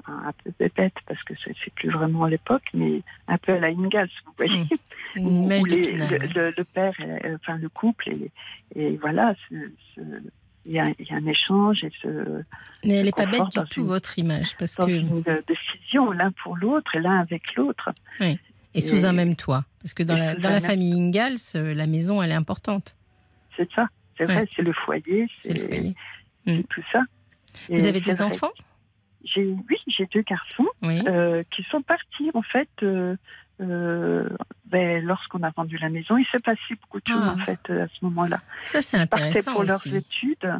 un peu bébête parce que c'est c'est plus vraiment à l'époque, mais un peu à la Ingalls, vous voyez. [LAUGHS] Une où- où les- le, ouais. le- le père, est- enfin le couple, et, et voilà, il y, a, il y a un échange et ce, Mais elle n'est pas bête du tout, une- votre image, parce dans que une décision l'un pour l'autre et l'un avec l'autre. et sous et- un même toit, parce que dans la, dans famille Ingalls, euh, la maison, elle est importante. C'est ça, c'est Ouais. vrai, c'est le foyer, C'est c'est tout ça. Et Vous avez des vrai. enfants? J'ai oui, j'ai deux garçons Oui. euh, qui sont partis en fait. euh, euh, ben, lorsqu'on a vendu la maison, il s'est passé beaucoup de choses Ah. en fait à ce moment-là. Ça, c'est Ils intéressant pour leurs études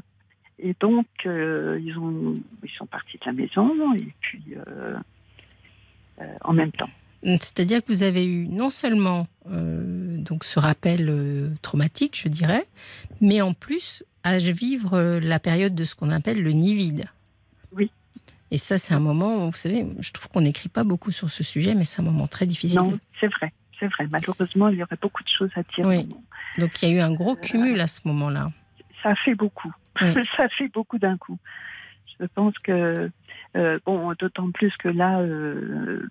et donc ils ont ils sont partis de la maison et puis en même temps. C'est-à-dire que vous avez eu non seulement donc ce rappel traumatique, je dirais, mais en plus à vivre la période de ce qu'on appelle le nid vide. Oui. Et ça, c'est un moment, vous savez, je trouve qu'on n'écrit pas beaucoup sur ce sujet, mais c'est un moment très difficile. Non, c'est vrai, c'est vrai. Malheureusement, il y aurait beaucoup de choses à dire. Oui. Donc il y a eu un gros cumul à ce moment-là. Ça fait beaucoup. Oui. [LAUGHS] ça fait beaucoup d'un coup. Je pense que euh, bon, d'autant plus que là, euh,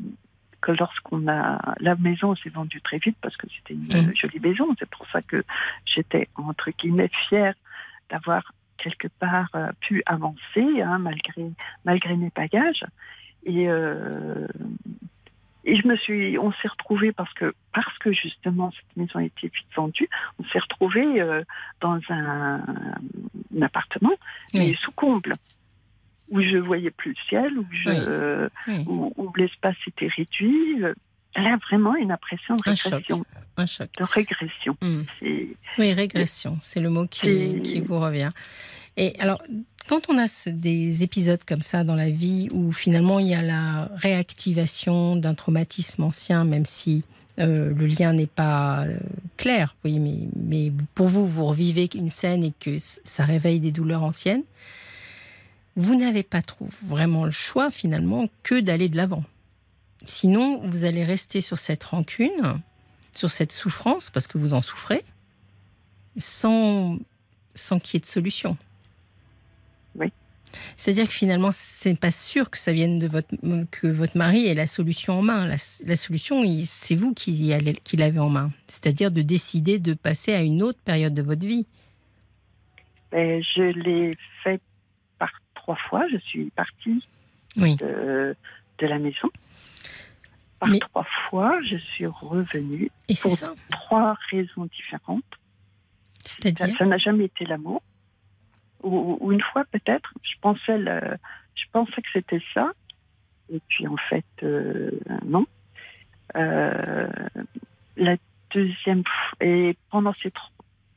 que lorsqu'on a la maison s'est vendue très vite parce que c'était une euh, jolie maison. C'est pour ça que j'étais entre guillemets fière d'avoir quelque part euh, pu avancer hein, malgré malgré mes bagages. Et euh, et je me suis, on s'est retrouvés parce que parce que justement cette maison a été vite vendue, on s'est retrouvés euh, dans un, un appartement Oui. mais sous comble où je voyais plus le ciel, où je Oui. Oui. où, où l'espace était réduit. Euh, Là vraiment une impression de régression, Un choc. de régression. Hmm. Oui, régression, c'est le mot qui, vous revient. Et alors, quand on a ce- des épisodes comme ça dans la vie où finalement il y a la réactivation d'un traumatisme ancien, même si euh, le lien n'est pas euh, clair, voyez, mais, mais pour vous, vous revivez une scène et que ça réveille des douleurs anciennes, vous n'avez pas trop vraiment le choix finalement que d'aller de l'avant. Sinon, vous allez rester sur cette rancune, sur cette souffrance, parce que vous en souffrez, sans, sans qu'il y ait de solution. Oui. C'est-à-dire que finalement, c'est pas sûr que ça vienne de votre que votre mari ait la solution en main. La, la solution, c'est vous qui, qui l'avez en main. C'est-à-dire de décider de passer à une autre période de votre vie. Et je l'ai fait par trois fois. Je suis partie Oui. de, de la maison. Par Mais- trois fois, je suis revenue. Et Pour ça. Trois raisons différentes. C'est-à-dire. ça n'a jamais été l'amour. Ou, ou une fois peut-être, je pensais, le, je pensais que c'était ça. Et puis en fait, euh, non. Euh, la deuxième fois, et pendant ces tro-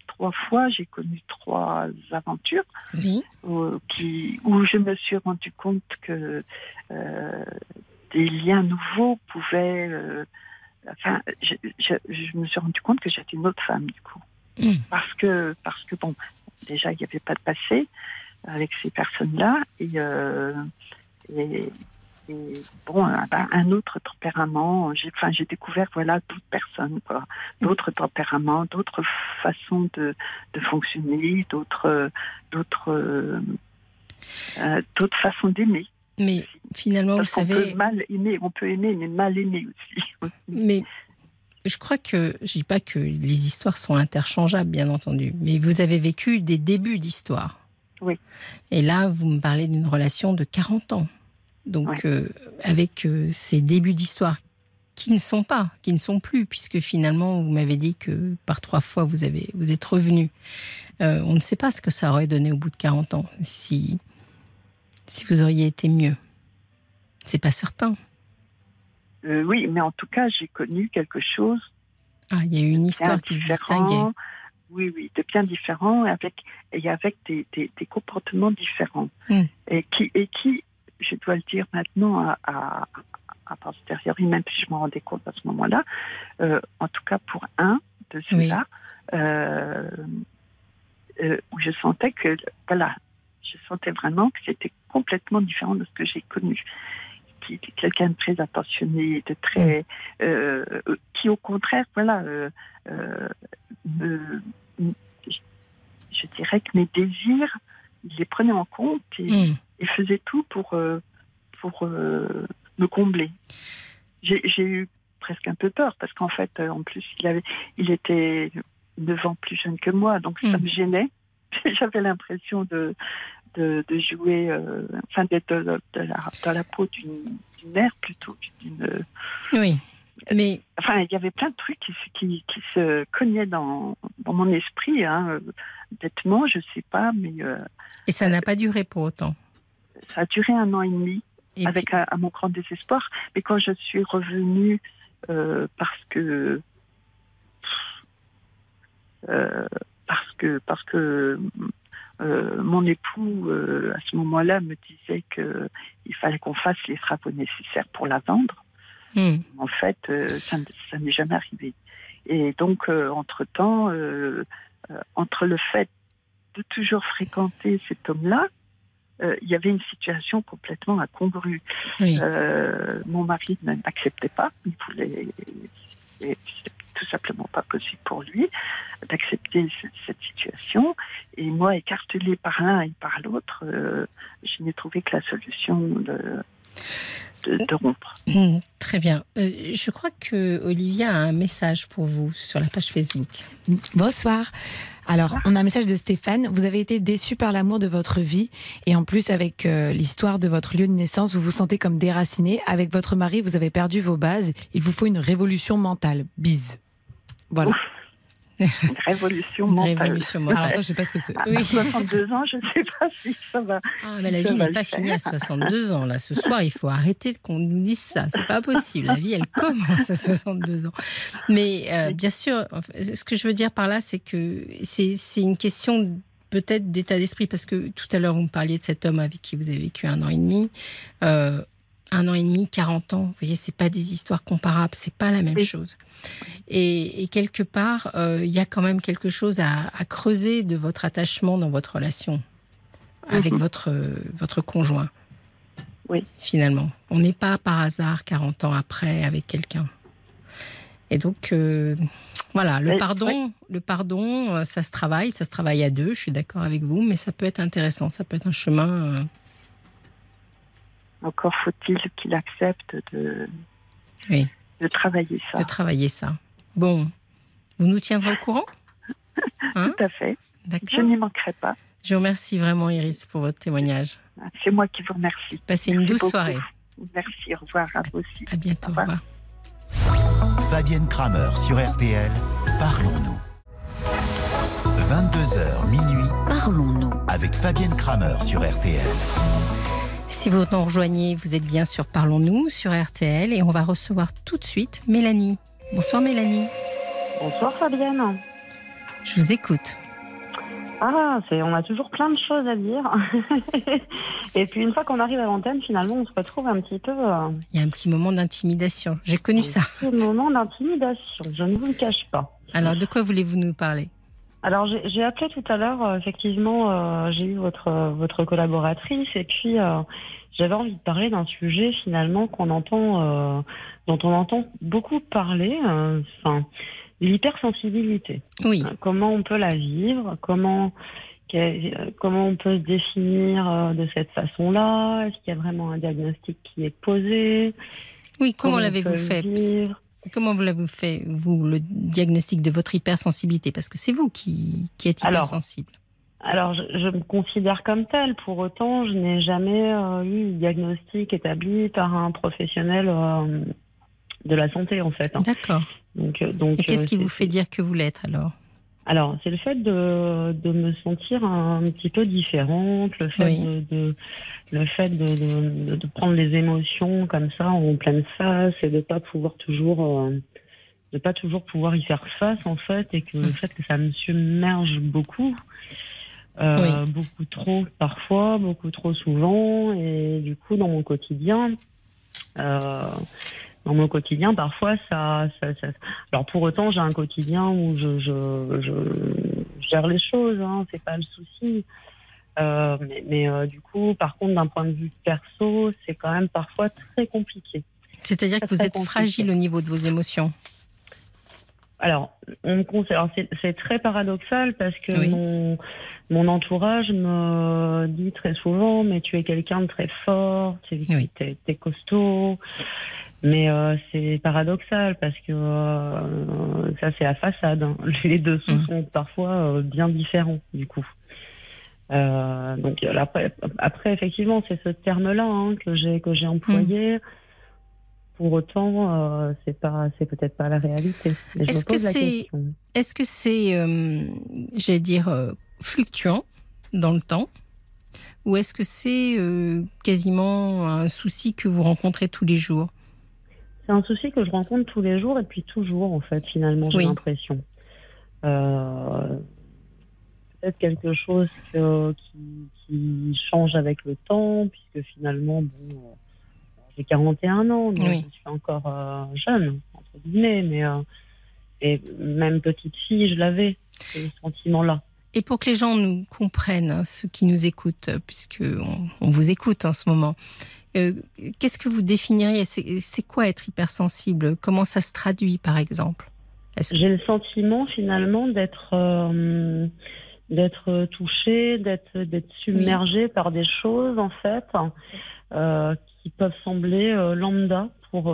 trois fois, j'ai connu trois aventures Oui. où, qui, où je me suis rendu compte que euh, des liens nouveaux pouvaient. euh, enfin, je, je, je me suis rendu compte que j'étais une autre femme du coup. Mm. Parce que, parce que bon, déjà, il n'y avait pas de passé avec ces personnes-là. Et, euh, et, et, bon, un, un autre tempérament. J'ai, enfin, j'ai découvert voilà d'autres personnes, quoi, d'autres tempéraments, d'autres façons de, de fonctionner, d'autres, d'autres, euh, d'autres façons d'aimer. Mais finalement, Parce vous qu'on savez. peut mal aimer, on peut aimer, mais mal aimer aussi. [LAUGHS] Mais je crois que je dis pas que les histoires sont interchangeables, bien entendu, mais vous avez vécu des débuts d'histoire. Oui. Et là, vous me parlez d'une relation de 40 ans. Donc, Ouais. euh, avec euh, ces débuts d'histoire qui ne sont pas, qui ne sont plus, puisque finalement, vous m'avez dit que par trois fois, vous, avez, vous êtes revenu. Euh, on ne sait pas ce que ça aurait donné au bout de 40 ans, si, si vous auriez été mieux. C'est pas certain. Euh, oui, mais en tout cas, j'ai connu quelque chose Ah, il y a eu une histoire qui se distinguait. Oui, oui, de bien différent et avec, et avec des, des, des comportements différents. Mm. Et, qui, et qui, je dois le dire maintenant à, à, à posteriori, même si je m'en rendais compte à ce moment-là, euh, en tout cas pour un de ceux-là, euh, euh, où je sentais que, voilà, je sentais vraiment que c'était complètement différent de ce que j'ai connu. Qui était quelqu'un de très attentionné, de très, euh, euh, qui au contraire, voilà, euh, euh, me- je, dirais que mes désirs, il les prenait en compte et, et faisait tout pour, pour me combler. J'ai eu presque un peu peur parce qu'en fait, en plus, il, avait, il était 9 ans plus jeune que moi, donc ça Mm. me gênait. [LAUGHS] J'avais l'impression de, de, de jouer, euh, enfin d'être dans la peau d'une mère plutôt d'une. Oui. Mais Enfin, il y avait plein de trucs qui, se- qui, qui se cognaient dans, dans mon esprit. Hein. Euh, Bêtement, je sais pas, mais euh, et ça n'a pas duré pour autant. ça a duré un an et demi. Et avec à, à mon grand désespoir. Mais quand je suis revenue, euh, parce que euh, parce que parce que euh, mon époux euh, à ce moment-là me disait que il fallait qu'on fasse les travaux nécessaires pour la vendre. Hmm. En fait, euh, ça, ne- ça n'est jamais arrivé. Et donc, entre temps, entre le fait de toujours fréquenter cet homme-là, il y avait une situation complètement incongrue. Oui. Mon mari n'acceptait pas, il voulait, et c'était tout simplement pas possible pour lui d'accepter ce- cette situation. Et moi, écartelée par l'un et par l'autre, euh, je n'ai trouvé que la solution de, de, de rompre. Hmm, Très bien. Euh, je crois que Olivia a un message pour vous sur la page Facebook. Bonsoir. Alors, on a un message de Stéphane. Vous avez été déçu par l'amour de votre vie et en plus avec euh, l'histoire de votre lieu de naissance, vous vous sentez comme déraciné. Avec votre mari, vous avez perdu vos bases. Il vous faut une révolution mentale. Bise. Voilà. Une révolution Une mentale. révolution Alors ça, je sais pas ce que c'est. À Oui. 62 ans, je ne sais pas si ça va. Ah, mais la vie n'est pas finie à 62 ans. Là, ce soir, il faut arrêter qu'on nous dise ça. C'est pas possible. La vie, elle [LAUGHS] commence à 62 ans. Mais euh, bien sûr, ce que je veux dire par là, c'est que c'est c'est une question peut-être d'état d'esprit, parce que tout à l'heure, vous me parliez de cet homme avec qui vous avez vécu un an et demi. Euh, un an et demi, 40 ans, vous voyez, c'est pas des histoires comparables, c'est pas la même Oui. chose. Et, et quelque part, euh, il y a quand même quelque chose à, à creuser de votre attachement dans votre relation avec Mhm. votre, votre conjoint. Oui. Finalement. On n'est pas par hasard 40 ans après avec quelqu'un. Et donc, euh, voilà, le pardon, le pardon, euh, ça se travaille, ça se travaille à deux, je suis d'accord avec vous, mais ça peut être intéressant, ça peut être un chemin Encore faut-il qu'il accepte de, Oui. de travailler ça. De travailler ça. Bon, vous nous tiendrez au courant [LAUGHS] Hein Tout à fait. Je n'y manquerai pas. Je vous remercie vraiment, Iris, pour votre témoignage. C'est moi qui vous remercie. Passez une Merci douce beaucoup. soirée. Merci, au revoir à vous aussi. À bientôt. Au Au revoir. revoir. Fabienne Kramer sur RTL. Parlons-nous. 22h minuit Parlons-nous. avec Fabienne Kramer sur RTL. Si vous nous rejoignez, vous êtes bien sur Parlons-nous sur RTL et on va recevoir tout de suite Mélanie. Bonsoir Mélanie. Bonsoir Fabienne. Je vous écoute. Ah, c'est, on a toujours plein de choses à dire. [LAUGHS] Et puis une fois qu'on arrive à l'antenne, finalement, on se retrouve un petit peu euh, Il y a un petit moment d'intimidation. J'ai connu ça. au moment d'intimidation. Je ne vous le cache pas. Alors, de quoi voulez-vous nous parler? Alors j'ai, appelé tout à l'heure. euh, effectivement, euh, j'ai eu votre euh, votre collaboratrice et puis euh, j'avais envie de parler d'un sujet finalement qu'on entend, euh, dont on entend beaucoup parler. euh, Enfin, l'hypersensibilité. Oui. Comment on peut la vivre Comment comment on peut se définir de cette façon-là Est-ce qu'il y a vraiment un diagnostic qui est posé? Oui, comment, l'avez-vous fait? vivre? Comment vous l'avez fait, vous, le diagnostic de votre hypersensibilité? Parce que c'est vous qui, qui êtes hypersensible. Alors, je, je me considère comme telle. Pour autant, je n'ai jamais euh, eu de diagnostic établi par un professionnel euh, de la santé, en fait. hein. D'accord. Donc, euh, donc, Et qu'est-ce qui vous fait dire que vous l'êtes alors? Alors, c'est le fait de, de me sentir un, petit peu différente, le fait Oui. de, de- le fait de, prendre les émotions comme ça en pleine face et de pas pouvoir toujours euh, de pas toujours pouvoir y faire face en fait et que le Mm. fait que ça me submerge beaucoup euh, beaucoup trop parfois beaucoup trop souvent et du coup dans mon quotidien euh, dans mon quotidien, parfois, ça, ça, ça- Alors, pour autant, j'ai un quotidien où je, je, je gère les choses, hein, c'est pas le souci. Euh, mais mais, euh, du coup, par contre, d'un point de vue perso, c'est quand même parfois très compliqué. C'est-à-dire que vous êtes compliqué. fragile au niveau de vos émotions. Alors, on me conseille. Alors, c'est, très paradoxal parce que Oui. mon, mon entourage me dit très souvent, mais tu es quelqu'un de très fort, tu es, Oui. costaud. Mais euh, c'est paradoxal parce que euh, ça, c'est la façade. hein. [LAUGHS] Les dessous Mm. sont parfois euh, bien différents, du coup. Donc après, après, effectivement, c'est ce terme-là hein, que j'ai que j'ai employé. Pour autant, c'est pas, c'est peut-être pas la réalité. Est-ce que c'est-. Est-ce que c'est, j'allais dire, fluctuant dans le temps? Ou est-ce que c'est quasiment un souci que vous rencontrez tous les jours? C'est un souci que je rencontre tous les jours et depuis toujours, en fait, finalement, j'ai Oui. l'impression. Euh, Peut-être quelque chose que- qui, qui change avec le temps, puisque finalement, bon, euh, j'ai 41 ans, donc Oui. je suis encore euh, jeune, entre guillemets, mais euh, et même petite fille, je l'avais, ce sentiment-là. Et pour que les gens nous comprennent, hein, ceux qui nous écoutent, puisque on, on vous écoute en ce moment, euh, qu'est-ce que vous définiriez? C'est quoi être hypersensible? Comment ça se traduit, par exemple? Que- J'ai le sentiment finalement d'être euh, d'être touchée, d'être d'être submergée par des choses en fait euh, qui peuvent sembler euh, lambda pour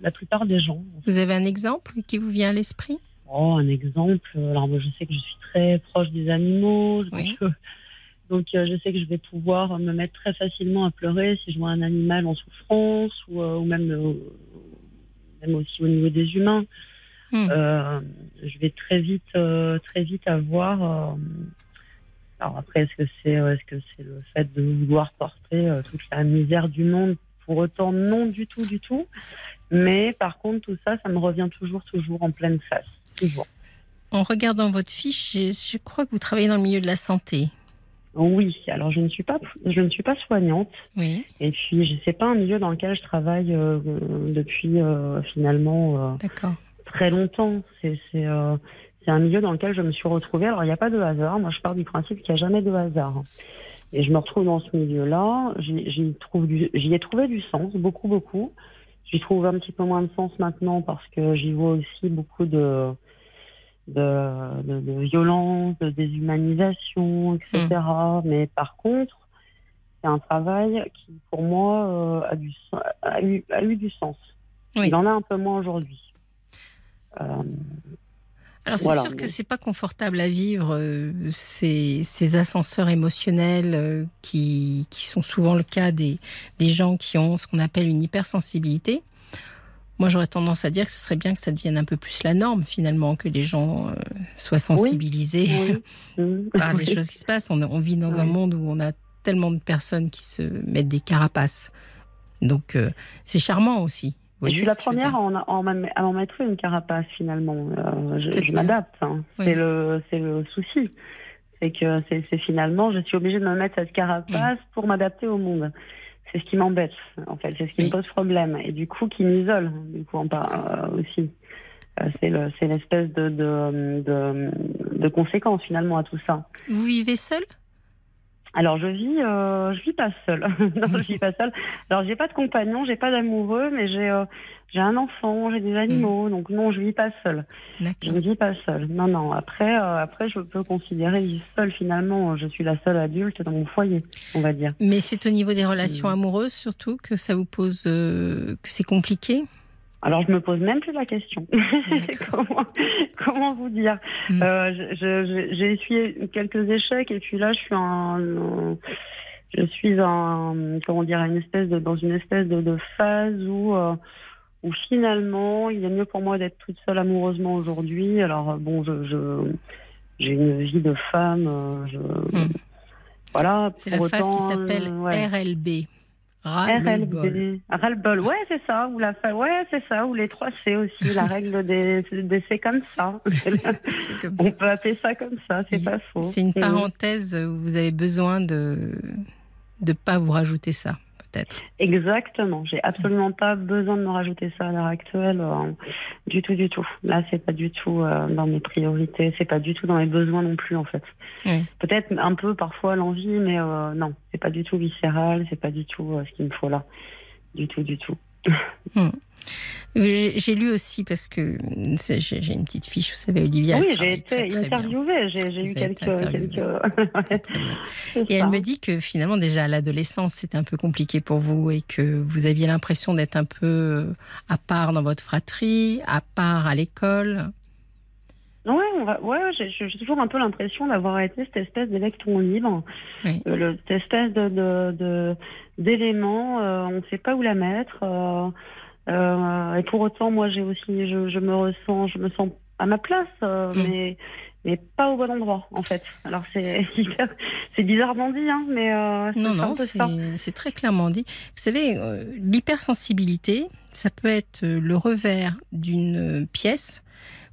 la plupart des gens. Vous avez un exemple qui vous vient à l'esprit? Oh, un exemple. Alors moi, je sais que je suis très proche des animaux, donc, Oui. euh, donc euh, je sais que je vais pouvoir me mettre très facilement à pleurer si je vois un animal en souffrance ou, euh, ou même euh, même aussi au niveau des humains. Hmm. Je vais très vite, très vite avoir. alors après, est-ce que c'est, est-ce que c'est le fait de vouloir porter toute la misère du monde? Pour autant, non du tout, du tout. Mais par contre, tout ça, ça me revient toujours, toujours en pleine face, En regardant votre fiche, je, je crois que vous travaillez dans le milieu de la santé. Oui. Alors, je ne suis pas, je ne suis pas soignante. Oui, Et puis, je sais pas un milieu dans lequel je travaille euh, depuis euh, finalement. euh, très longtemps. C'est un milieu dans lequel je me suis retrouvée. Alors il n'y a pas de hasard. Moi je pars du principe qu'il n'y a jamais de hasard. Et je me retrouve dans ce milieu-là. J'y ai trouvé du sens, beaucoup beaucoup. J'y trouve un petit peu moins de sens maintenant parce que j'y vois aussi beaucoup de de, de, de violence, de déshumanisation, etc. Mais par contre, c'est un travail qui, pour moi, a, du, a, eu, a eu du sens. Il en a un peu moins aujourd'hui. Alors c'est sûr que c'est pas confortable à vivre ces, ces, ascenseurs émotionnels qui, qui, sont souvent le cas des, des gens qui ont ce qu'on appelle une hypersensibilité. Moi, j'aurais tendance à dire que ce serait bien que ça devienne un peu plus la norme, finalement, que les gens euh, soient sensibilisés [LAUGHS] par les choses qui se passent. On, vit dans un monde où on a tellement de personnes qui se mettent des carapaces. Donc, euh, c'est charmant aussi. je suis la première à, m'en mettre une carapace, finalement. Euh, je, m'adapte. Hein. C'est le, le souci. C'est que c'est finalement, je suis obligée de me mettre cette carapace pour m'adapter au monde c'est ce qui m'embête, en fait, c'est ce qui me pose problème, et du coup qui m'isole, du coup, en euh, aussi. Euh, c'est l'espèce de, de, de, de conséquence finalement à tout ça. Vous vivez seul alors je vis, euh, je vis pas seule. [LAUGHS] non, je vis pas seule. Alors j'ai pas de compagnon, j'ai pas d'amoureux, mais j'ai euh, j'ai un enfant, j'ai des animaux, hmm. donc non, je vis pas seule. Je ne vis pas seule. Non, non. Après, euh, après, je peux considérer vivre seule. Finalement, je suis la seule adulte dans mon foyer, on va dire. Mais c'est au niveau des relations hmm. amoureuses surtout que ça vous pose, que c'est compliqué. Alors je me pose même plus la question. [LAUGHS] comment, vous dire mm. euh, J'ai essuyé quelques échecs et puis là je suis en, je suis en, comment dire, une espèce de, dans une espèce de, phase où euh, où finalement il est mieux pour moi d'être toute seule amoureusement aujourd'hui. Alors bon, je, j'ai une vie de femme. Euh, je, mm. Voilà. C'est la phase qui s'appelle RLB. RLB. Ras-le-bol. Ouais, c'est ça. Ou la ouais, c'est ça. Ou les trois C aussi. la [LAUGHS] règle des, des [LAUGHS] c'est comme ça. On peut appeler ça comme ça. C'est pas faux. C'est une parenthèse où vous avez besoin de ne pas vous rajouter ça. Exactement. J'ai absolument pas besoin de me rajouter ça à l'heure actuelle. Euh, du tout, du tout. Là, c'est pas du tout euh, dans mes priorités. C'est pas du tout dans mes besoins non plus, en fait. Peut-être un peu parfois l'envie, mais euh, non, c'est pas du tout viscéral. C'est pas du tout ce qu'il me faut là. Du tout, du tout. Hmm. J'ai lu aussi parce que j'ai une petite fiche, vous savez, Olivia. Oui, j'ai été interviewée, j'ai eu quelques. [LAUGHS] et elle me dit que finalement, déjà à l'adolescence, c'était un peu compliqué pour vous et que vous aviez l'impression d'être un peu euh, à part dans votre fratrie, à part à l'école. Ouais, ouais j'ai toujours un peu l'impression d'avoir été cette espèce d'électron libre, euh, cette espèce de d'élément, euh, on ne sait pas où la mettre. Euh, et pour autant, moi, j'ai aussi, je, je, me ressens, je me sens à ma place, euh, mm. mais mais pas au bon endroit, en fait. Alors c'est c'est bizarrement dit, hein, mais euh, non, non, c'est très clairement dit. Vous savez, euh, l'hypersensibilité, ça peut être le revers d'une pièce.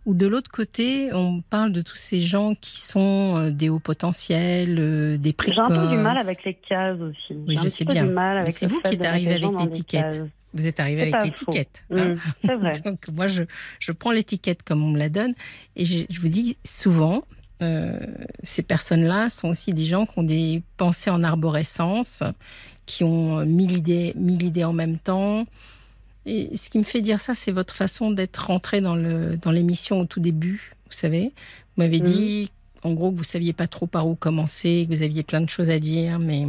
Ou de l'autre côté, on parle de tous ces gens qui sont des hauts potentiels, des précoces. J'ai un peu du mal avec les cases aussi. Oui, je sais bien. C'est vous qui êtes arrivé avec l'étiquette. Vous êtes arrivé avec l'étiquette. Hein. Mm, c'est vrai. [LAUGHS] Donc moi, je, je prends l'étiquette comme on me la donne. Et je, je vous dis souvent, euh, ces personnes-là sont aussi des gens qui ont des pensées en arborescence, qui ont mille idées, mille idées en même temps. Et ce qui me fait dire ça, c'est votre façon d'être rentré dans l'émission dans au tout début. Vous savez, vous m'avez mm. dit, en gros, que vous saviez pas trop par où commencer, que vous aviez plein de choses à dire, mais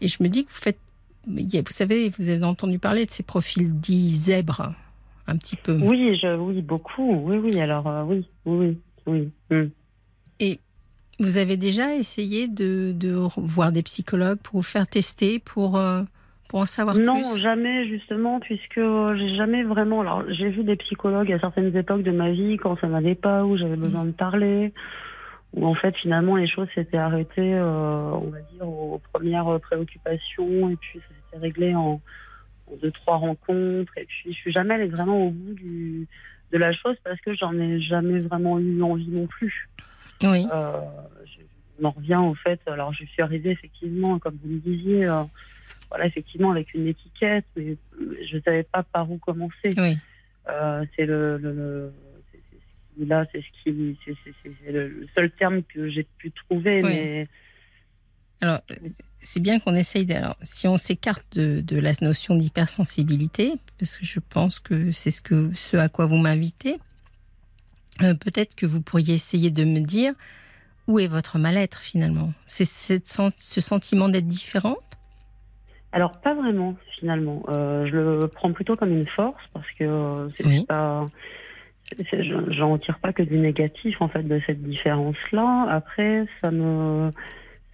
et je me dis que vous faites vous savez, vous avez entendu parler de ces profils dits zèbres, un petit peu. Oui, je, oui, beaucoup. Oui, oui. Alors, euh, oui, oui, oui. Hmm. Et vous avez déjà essayé de, de, voir des psychologues pour vous faire tester, pour, euh, pour en savoir plus? Non, jamais, justement, puisque j'ai jamais vraiment. Alors, j'ai vu des psychologues à certaines époques de ma vie quand ça n'allait pas, où j'avais besoin de parler où en fait finalement les choses s'étaient arrêtées, euh, on va dire, aux premières préoccupations et puis ça s'était réglé en, deux trois rencontres et puis je suis jamais allée vraiment au bout du, de la chose parce que j'en ai jamais vraiment eu envie non plus. Oui. Euh, on en revient au fait, alors je suis arrivée effectivement, comme vous me disiez, euh, voilà effectivement avec une étiquette, mais je ne savais pas par où commencer. Oui. Euh, c'est le, le là, c'est ce qui, c'est le seul terme que j'ai pu trouver. Mais... Alors, c'est bien qu'on essaye. De, alors, si on s'écarte de, de, la notion d'hypersensibilité, parce que je pense que c'est ce que ce à quoi vous m'invitez, euh, peut-être que vous pourriez essayer de me dire où est votre mal-être finalement? C'est ce sentiment d'être différente? Alors pas vraiment finalement. Euh, je le prends plutôt comme une force parce que c'est pas. J'en retire pas que du négatif en fait de cette différence-là. Après, ça me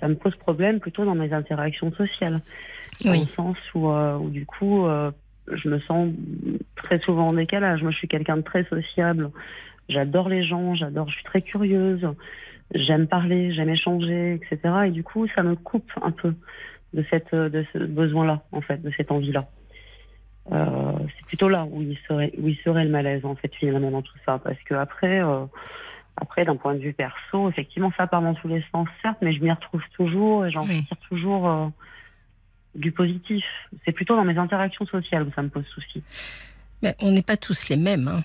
ça me pose problème plutôt dans mes interactions sociales, dans le sens où, où du coup je me sens très souvent en décalage. Moi, je suis quelqu'un de très sociable. J'adore les gens, j'adore, je suis très curieuse. J'aime parler, j'aime échanger, etc. Et du coup, ça me coupe un peu de cette, de ce besoin-là, en fait, de cette envie-là. Euh, c'est plutôt là où il serait, où il serait le malaise, en fait, finalement, dans tout ça, parce que après, euh, après, d'un point de vue perso, effectivement, ça part dans tous les sens, certes, mais je m'y retrouve toujours et j'en retire toujours. Euh, du positif. C'est plutôt dans mes interactions sociales où ça me pose souci. Mais on n'est pas tous les mêmes. Hein.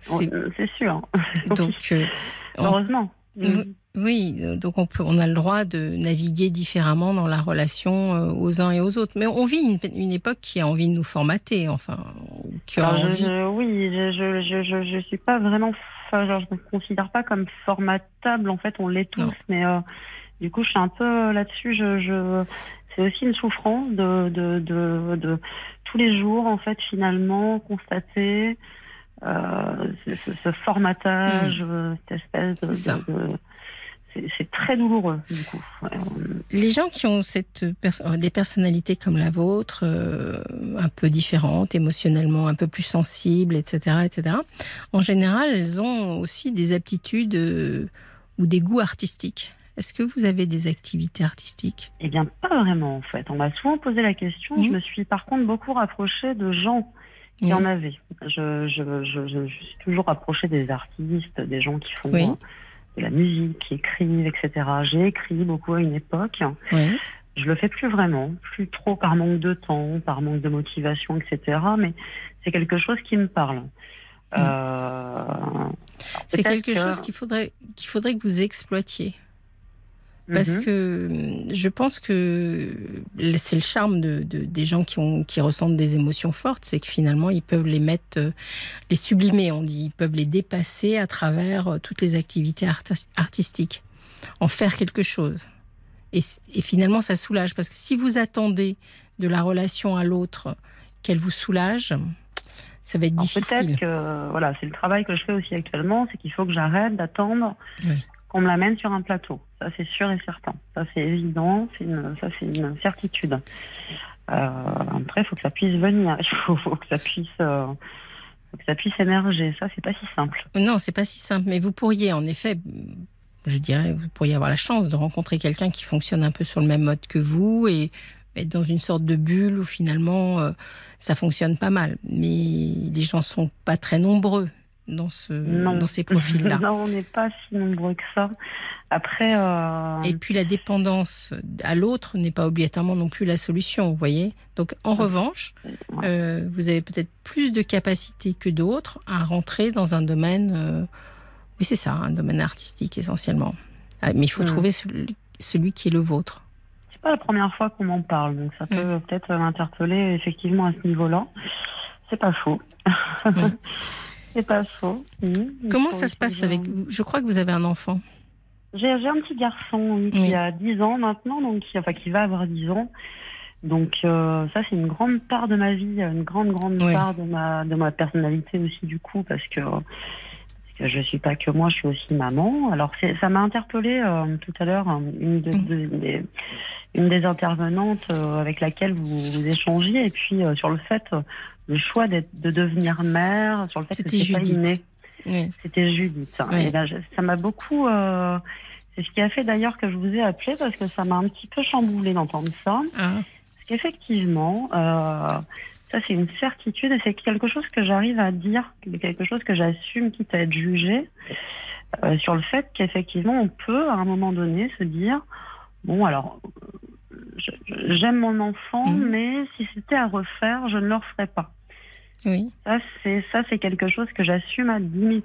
C'est sûr. Donc, [LAUGHS] heureusement. Mm. Oui, donc on, peut, on a le droit de naviguer différemment dans la relation euh, aux uns et aux autres. Mais on vit une, époque qui a envie de nous formater, enfin, qui a envie... oui, je, je, je, je, suis pas vraiment, enfin, je me considère pas comme formatable. En fait, on l'est tous, mais du coup, je suis un peu là-dessus. Je, je, c'est aussi une souffrance de, de, de, de, tous les jours, en fait, finalement, constater euh, ce, formatage, mmh. euh, cette espèce de. c'est très douloureux, du coup. Les gens qui ont cette euh, des personnalités comme la vôtre, un peu différentes, émotionnellement un peu plus sensibles, etc., etc., en général, elles ont aussi des aptitudes ou des goûts artistiques. Est-ce que vous avez des activités artistiques? Eh bien, pas vraiment en fait. On m'a souvent posé la question. Je mmh. me suis par contre beaucoup rapprochée de gens qui en avaient. Je, je, je, je, suis toujours rapprochée des artistes, des gens qui font de la musique, qui écrivent, etc. J'ai écrit beaucoup à une époque. Oui. Je le fais plus vraiment, plus trop par manque de temps, par manque de motivation, etc. Mais c'est quelque chose qui me parle. Euh, c'est quelque chose qu'il faudrait, qu'il faudrait que vous exploitiez. Parce mhm. que hum, je pense que c'est le charme de, des gens qui, ont, qui ressentent des émotions fortes, c'est que finalement ils peuvent les mettre, euh, les sublimer, on dit, ils peuvent les dépasser à travers euh, toutes les activités artistiques, en faire quelque chose. Et, finalement ça soulage, parce que si vous attendez de la relation à l'autre qu'elle vous soulage, ça va être difficile. Peut-être que voilà, c'est le travail que je fais aussi actuellement, c'est qu'il faut que j'arrête d'attendre qu'on me l'amène sur un plateau. Ça, c'est sûr et certain. Ça, c'est évident. Ça, c'est une certitude. Euh, après, il faut que ça puisse venir. [LAUGHS] Il faut, que ça puisse. Euh, que ça puisse émerger. Ça, c'est pas si simple. Non, c'est pas si simple. Mais vous pourriez, en effet, je dirais, vous pourriez avoir la chance de rencontrer quelqu'un qui fonctionne un peu sur le même mode que vous et être dans une sorte de bulle où finalement euh, ça fonctionne pas mal. Mais les gens sont pas très nombreux dans, ce, dans ces profils-là. [LAUGHS] non, on n'est pas si nombreux que ça. Après. Euh, Et puis la dépendance à l'autre n'est pas obligatoirement non plus la solution, vous voyez. Donc en revanche, euh, vous avez peut-être plus de capacité que d'autres à rentrer dans un domaine. Euh, oui, c'est ça, un domaine artistique essentiellement. Ah, mais il faut mm. trouver celui, qui est le vôtre. C'est pas la première fois qu'on m'en parle, donc ça peut mm. peut-être m'interpeller effectivement à ce niveau-là. C'est pas faux. Mm. [LAUGHS] C'est pas faux. Comment ça se passe avec vous? Je crois que vous avez un enfant. J'ai un petit garçon qui a 10 ans maintenant, donc qui, enfin qui va avoir 10 ans. Donc euh, ça c'est une grande part de ma vie, une grande grande part de ma de ma personnalité aussi du coup parce que parce que je suis pas que moi, je suis aussi maman. Alors ça m'a interpellée euh, tout à l'heure une, mm. des, une des intervenantes euh, avec laquelle vous, vous échangiez et puis sur le fait le choix de devenir mère, sur le fait que c'était Judith. C'était Judith. Et là, ça m'a beaucoup. Euh, c'est ce qui a fait d'ailleurs que je vous ai appelé parce que ça m'a un petit peu chamboulé d'entendre ça. Ah. Parce qu'effectivement, euh, ça c'est une certitude et c'est quelque chose que j'arrive à dire, quelque chose que j'assume quitte à être jugé euh, sur le fait qu'effectivement on peut à un moment donné se dire bon alors j'aime mon enfant, mhm. mais si c'était à refaire, je ne le referais pas. Oui. Ça, c'est ça, c'est quelque chose que j'assume à 10 000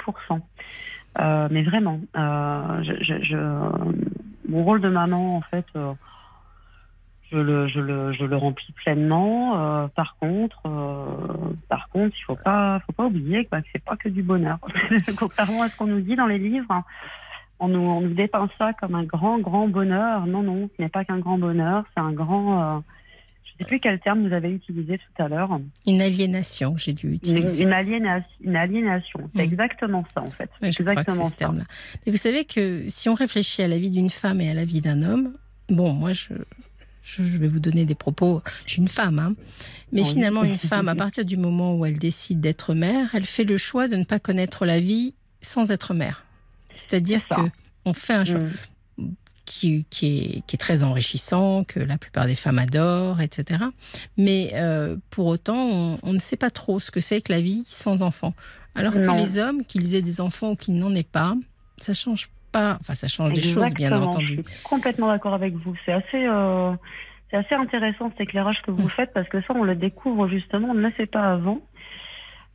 euh, mais vraiment, euh, je, mon rôle de maman, en fait, euh, je, le, je, le, je le remplis pleinement. par contre, par contre, il faut pas, faut pas oublier que c'est pas que du bonheur. [LAUGHS] Contrairement à ce qu'on nous dit dans les livres, on nous, on nous dépeint ça comme un grand, grand bonheur. Non, non, ce n'est pas qu'un grand bonheur, c'est un grand, euh, je sais plus quel terme vous avez utilisé tout à l'heure. Une aliénation, j'ai dû utiliser. Une, aliénation. Une aliénation. C'est mm. exactement ça, en fait. exactement ce terme-là. Mais vous savez que si on réfléchit à la vie d'une femme et à la vie d'un homme, bon, moi, je, je vais vous donner des propos. Je suis une femme, hein. mais finalement, une [LAUGHS] femme, à partir du moment où elle décide d'être mère, elle fait le choix de ne pas connaître la vie sans être mère. C'est-à-dire que on fait un choix. Mm qui, est, qui, est, très enrichissant, que la plupart des femmes adorent, etc. Mais euh, pour autant, on, ne sait pas trop ce que c'est que la vie sans enfants. Alors que les hommes, qu'ils aient des enfants ou qu'ils n'en aient pas, ça change pas. Enfin, ça change des choses, bien entendu. Je suis complètement d'accord avec vous. C'est assez. Euh, c'est assez intéressant cet éclairage que vous mm. faites parce que ça, on le découvre justement, on ne le sait pas avant.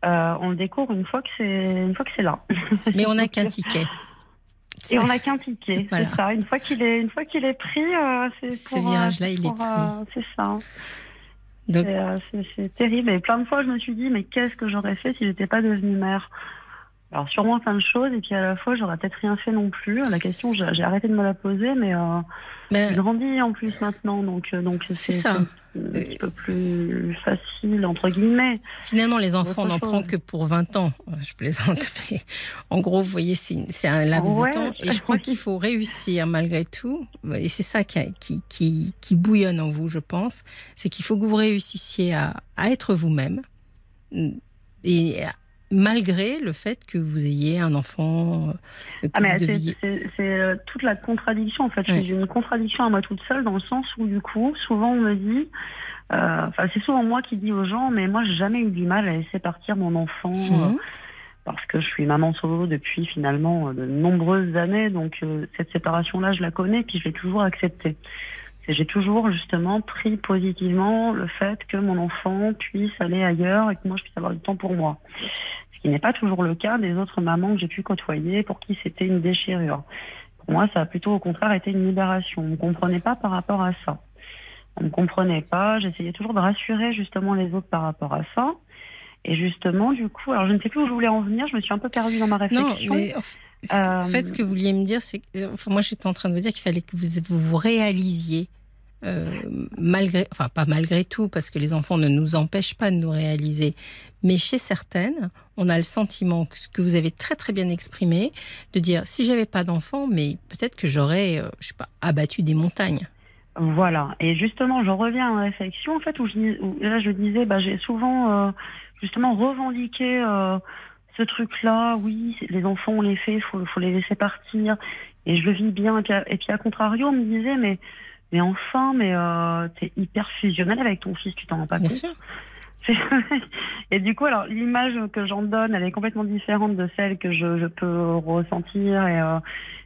Euh, on le découvre une fois que c'est une fois que c'est là. [LAUGHS] Mais on n'a qu'un [LAUGHS] ticket. Et on n'a qu'un ticket, c'est ça. Une fois qu'il est, une fois qu'il est pris, euh, c'est Ce virage-là, il est pris. C'est ça. C'est terrible. Et plein de fois, je me suis dit, mais qu'est-ce que j'aurais fait si j'étais pas devenue mère? Alors sûrement plein de choses, et puis à la fois, j'aurais peut-être rien fait non plus. La question, j'ai arrêté de me la poser, mais mais... Je grandis en plus maintenant, donc euh, donc c'est ça. Un petit peu plus facile entre guillemets. Finalement, les enfants n'en prennent que pour 20 ans. Euh, je plaisante, [LAUGHS] mais en gros, vous voyez, c'est un laps de temps. Et je crois qu'il faut réussir malgré tout. Et c'est ça qui, qui, qui, qui, bouillonne en vous, je pense. C'est qu'il faut que vous réussissiez à, à être vous-même et malgré le fait que vous ayez un enfant. Euh, ah mais c'est euh, toute la contradiction en fait. J'ai une contradiction à moi toute seule dans le sens où du coup, souvent on me dit, euh, enfin c'est souvent moi qui dis aux gens, mais moi j'ai jamais eu du mal à laisser partir mon enfant. Mhm. parce que je suis maman solo depuis finalement de nombreuses années, donc cette séparation-là, je la connais, puis je l'ai toujours acceptée. J'ai toujours justement pris positivement le fait que mon enfant puisse aller ailleurs et que moi je puisse avoir du temps pour moi qui n'est pas toujours le cas des autres mamans que j'ai pu côtoyer pour qui c'était une déchirure. Pour moi, ça a plutôt au contraire été une libération. On ne comprenait pas par rapport à ça. On ne comprenait pas. J'essayais toujours de rassurer justement les autres par rapport à ça. Et justement, du coup, alors je ne sais plus où je voulais en venir, je me suis un peu perdue dans ma réflexion. Non, mais en fait, ce que vous vouliez me dire, c'est que enfin, moi j'étais en train de vous dire qu'il fallait que vous, vous réalisiez euh, malgré, enfin pas malgré tout, parce que les enfants ne nous empêchent pas de nous réaliser, mais chez certaines, on a le sentiment que ce que vous avez très très bien exprimé, de dire si j'avais pas d'enfants, mais peut-être que j'aurais, euh, je sais pas, abattu des montagnes. Voilà. Et justement, je reviens en réflexion, en fait, où, je, là je disais, bah, j'ai souvent euh, justement revendiqué ce truc-là. Oui, les enfants, on les fait, il faut, faut, les laisser partir. Et je le vis bien. Et puis, et puis à contrario, on me disait, mais mais enfin, mais euh, t'es hyper fusionnel avec ton fils, tu t'en rends pas Bien compte. Sûr. [LAUGHS] Et du coup, alors l'image que j'en donne, elle est complètement différente de celle que je, peux ressentir et, euh,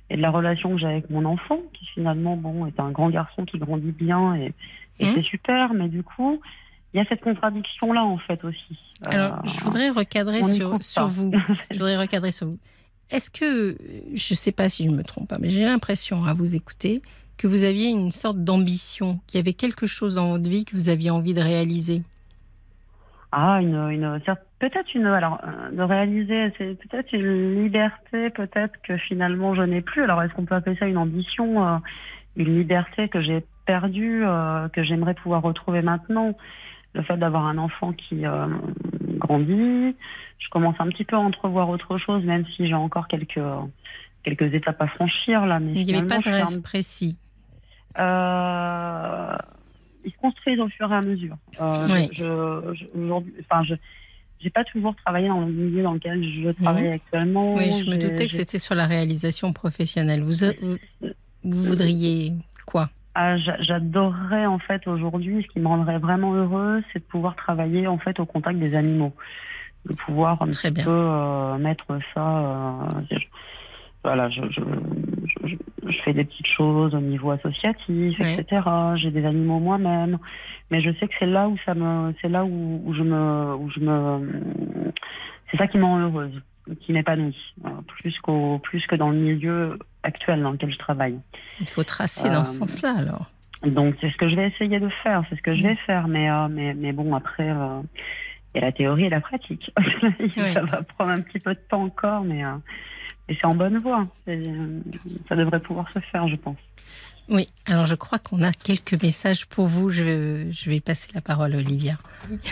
et, de la relation que j'ai avec mon enfant, qui finalement, bon, est un grand garçon qui grandit bien et, et mmh. c'est super. Mais du coup, il y a cette contradiction-là en fait aussi. Alors, euh, je voudrais recadrer sur, sur vous. [LAUGHS] je voudrais recadrer sur vous. Est-ce que, je ne sais pas si je me trompe pas, mais j'ai l'impression à vous écouter que vous aviez une sorte d'ambition, qu'il y avait quelque chose dans votre vie que vous aviez envie de réaliser? Ah, une, une peut-être une, alors, euh, de réaliser, c'est peut-être une liberté, peut-être que finalement je n'ai plus. Alors, est-ce qu'on peut appeler ça une ambition, euh, une liberté que j'ai perdue, euh, que j'aimerais pouvoir retrouver maintenant? Le fait d'avoir un enfant qui grandit, je commence un petit peu à entrevoir autre chose, même si j'ai encore quelques quelques étapes à franchir là. Mais il n'y avait pas de rêve précis. Euh, ils se construisent au fur et à mesure. Euh, je, aujourd'hui, enfin, je j'ai pas toujours travaillé dans le milieu dans lequel je travaille mhm. actuellement. Oui, je me doutais que c'était sur la réalisation professionnelle. Vous, vous, voudriez quoi? Ah, J'adorerais en fait aujourd'hui, ce qui me rendrait vraiment heureux, c'est de pouvoir travailler en fait au contact des animaux, de pouvoir un Très petit peu euh, mettre ça. Euh, voilà, je, je, je, je, fais des petites choses au niveau associatif, etc. J'ai des animaux moi-même, mais je sais que c'est là où ça me, c'est là où, où, je me, où je me, c'est ça qui me rend heureuse, qui m'épanouit, euh, plus qu'au, plus que dans le milieu actuel dans lequel je travaille. Il faut tracer dans ce euh, sens-là alors. Donc c'est ce que je vais essayer de faire, c'est ce que je vais faire, mais euh, mais, mais bon après. il y a la théorie et la pratique. [LAUGHS] ça va prendre un petit peu de temps encore, mais et c'est en bonne voie. Ça devrait pouvoir se faire, je pense. Oui, alors je crois qu'on a quelques messages pour vous. Je, je vais passer la parole à Olivia.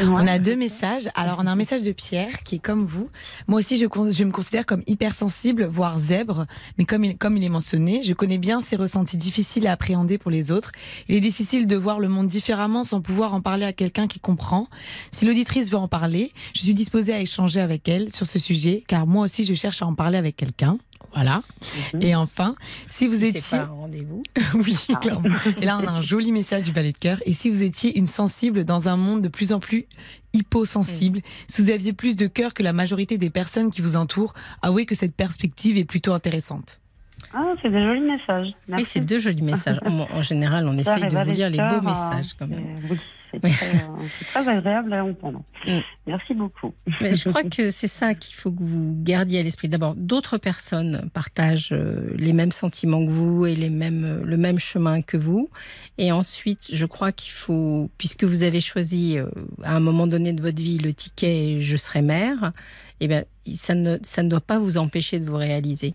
On a deux messages. Alors, on a un message de Pierre qui est comme vous. Moi aussi, je, je me considère comme hypersensible, voire zèbre. Mais comme il, comme il est mentionné, je connais bien ces ressentis difficiles à appréhender pour les autres. Il est difficile de voir le monde différemment sans pouvoir en parler à quelqu'un qui comprend. Si l'auditrice veut en parler, je suis disposée à échanger avec elle sur ce sujet, car moi aussi, je cherche à en parler avec quelqu'un. Voilà. Mhm. Et enfin, si vous étiez. Pas un rendez-vous. [LAUGHS] oui, clairement. Et là, on a un joli message du ballet de cœur. Et si vous étiez une sensible dans un monde de plus en plus hyposensible, si vous aviez plus de cœur que la majorité des personnes qui vous entourent, avouez que cette perspective est plutôt intéressante. Ah, c'est des jolis messages. Oui, c'est deux jolis messages. [LAUGHS] En, général, on essaye de vous lire les beaux messages quand même. Oui, c'est très, très, agréable à entendre. Mm. Merci beaucoup. Mais je crois [LAUGHS] que c'est ça qu'il faut que vous gardiez à l'esprit. D'abord, d'autres personnes partagent les mêmes sentiments que vous et les mêmes, le même chemin que vous. Et ensuite, je crois qu'il faut, puisque vous avez choisi à un moment donné de votre vie le ticket je serai mère, eh bien, ça ne, ça ne doit pas vous empêcher de vous réaliser.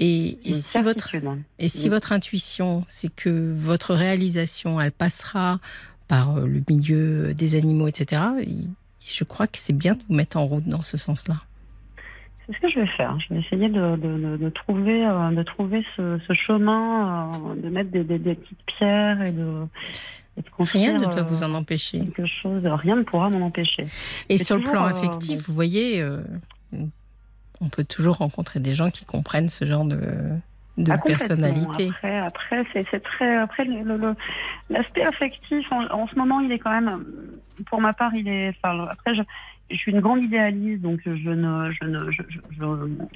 Et, et, si votre, et si votre intuition, c'est que votre réalisation, elle passera par le milieu des animaux, etc., je crois que c'est bien de vous mettre en route dans ce sens-là. C'est ce que je vais faire. Je vais essayer de, de, de trouver, de trouver ce, ce, chemin, de mettre des, des, des petites pierres et de, Rien ne doit vous en empêcher. Quelque chose, rien ne pourra m'en empêcher. Et sur le plan affectif, vous voyez, euh, on peut toujours rencontrer des gens qui comprennent ce genre de, de ah, personnalité. Après, après c'est très après l'aspect affectif en, ce moment il est quand même pour ma part il est enfin, après je, je suis une grande idéaliste donc je ne je ne je,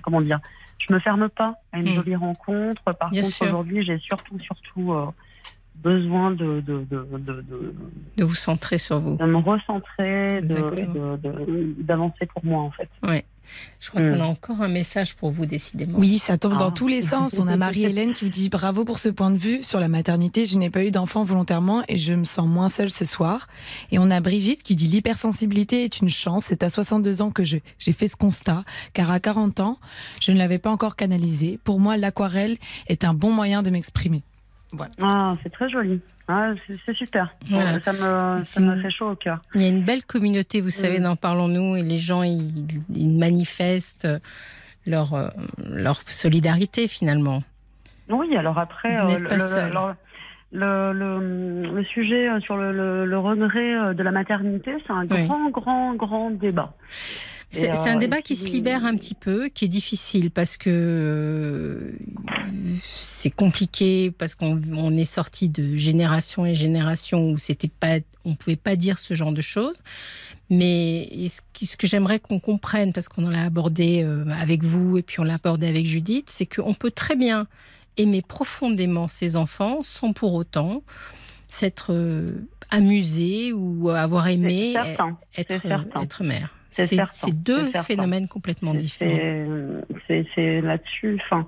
comment dire je me ferme pas à une Mm. jolie rencontre par Bien contre aujourd'hui j'ai surtout surtout euh, besoin de de, de, de, de- De vous centrer sur vous. de me recentrer de- de- de- d'avancer pour moi en fait Ouais. Je crois qu'on a encore un message pour vous, décidément. Oui, ça tombe dans Ah. tous les sens. On a Marie-Hélène qui vous dit bravo pour ce point de vue sur la maternité. Je n'ai pas eu d'enfant volontairement et je me sens moins seule ce soir. Et on a Brigitte qui dit l'hypersensibilité est une chance. C'est à 62 ans que j'ai fait ce constat, car à 40 ans, je ne l'avais pas encore canalisé. Pour moi, l'aquarelle est un bon moyen de m'exprimer. Voilà. ah c'est très joli ah, c'est super Voilà. ça me ça fait chaud au cœur Il y a une belle communauté, vous savez, Mm. dans Parlons-nous, et les gens, ils, ils manifestent leur, euh, leur solidarité, finalement. Oui, alors après, Vous euh, n'êtes pas le, seul. le, le, le sujet euh, sur le, le, le regret euh, de la maternité, c'est un Oui. grand, grand, grand débat. C'est un euh, débat qui se libère un petit peu, qui est difficile parce que euh, c'est compliqué, parce qu'on on est sorti de génération et génération où c'était pas, on pouvait pas dire ce genre de choses. Mais ce que, ce que j'aimerais qu'on comprenne, parce qu'on en a abordé euh, avec vous et puis on l'a abordé avec Judith, c'est qu'on peut très bien aimer profondément ses enfants sans pour autant s'être euh, amusé ou avoir aimé C'est certain, être, c'est certain. être mère. C'est deux certain. phénomènes complètement différents. C'est- C'est là-dessus, enfin,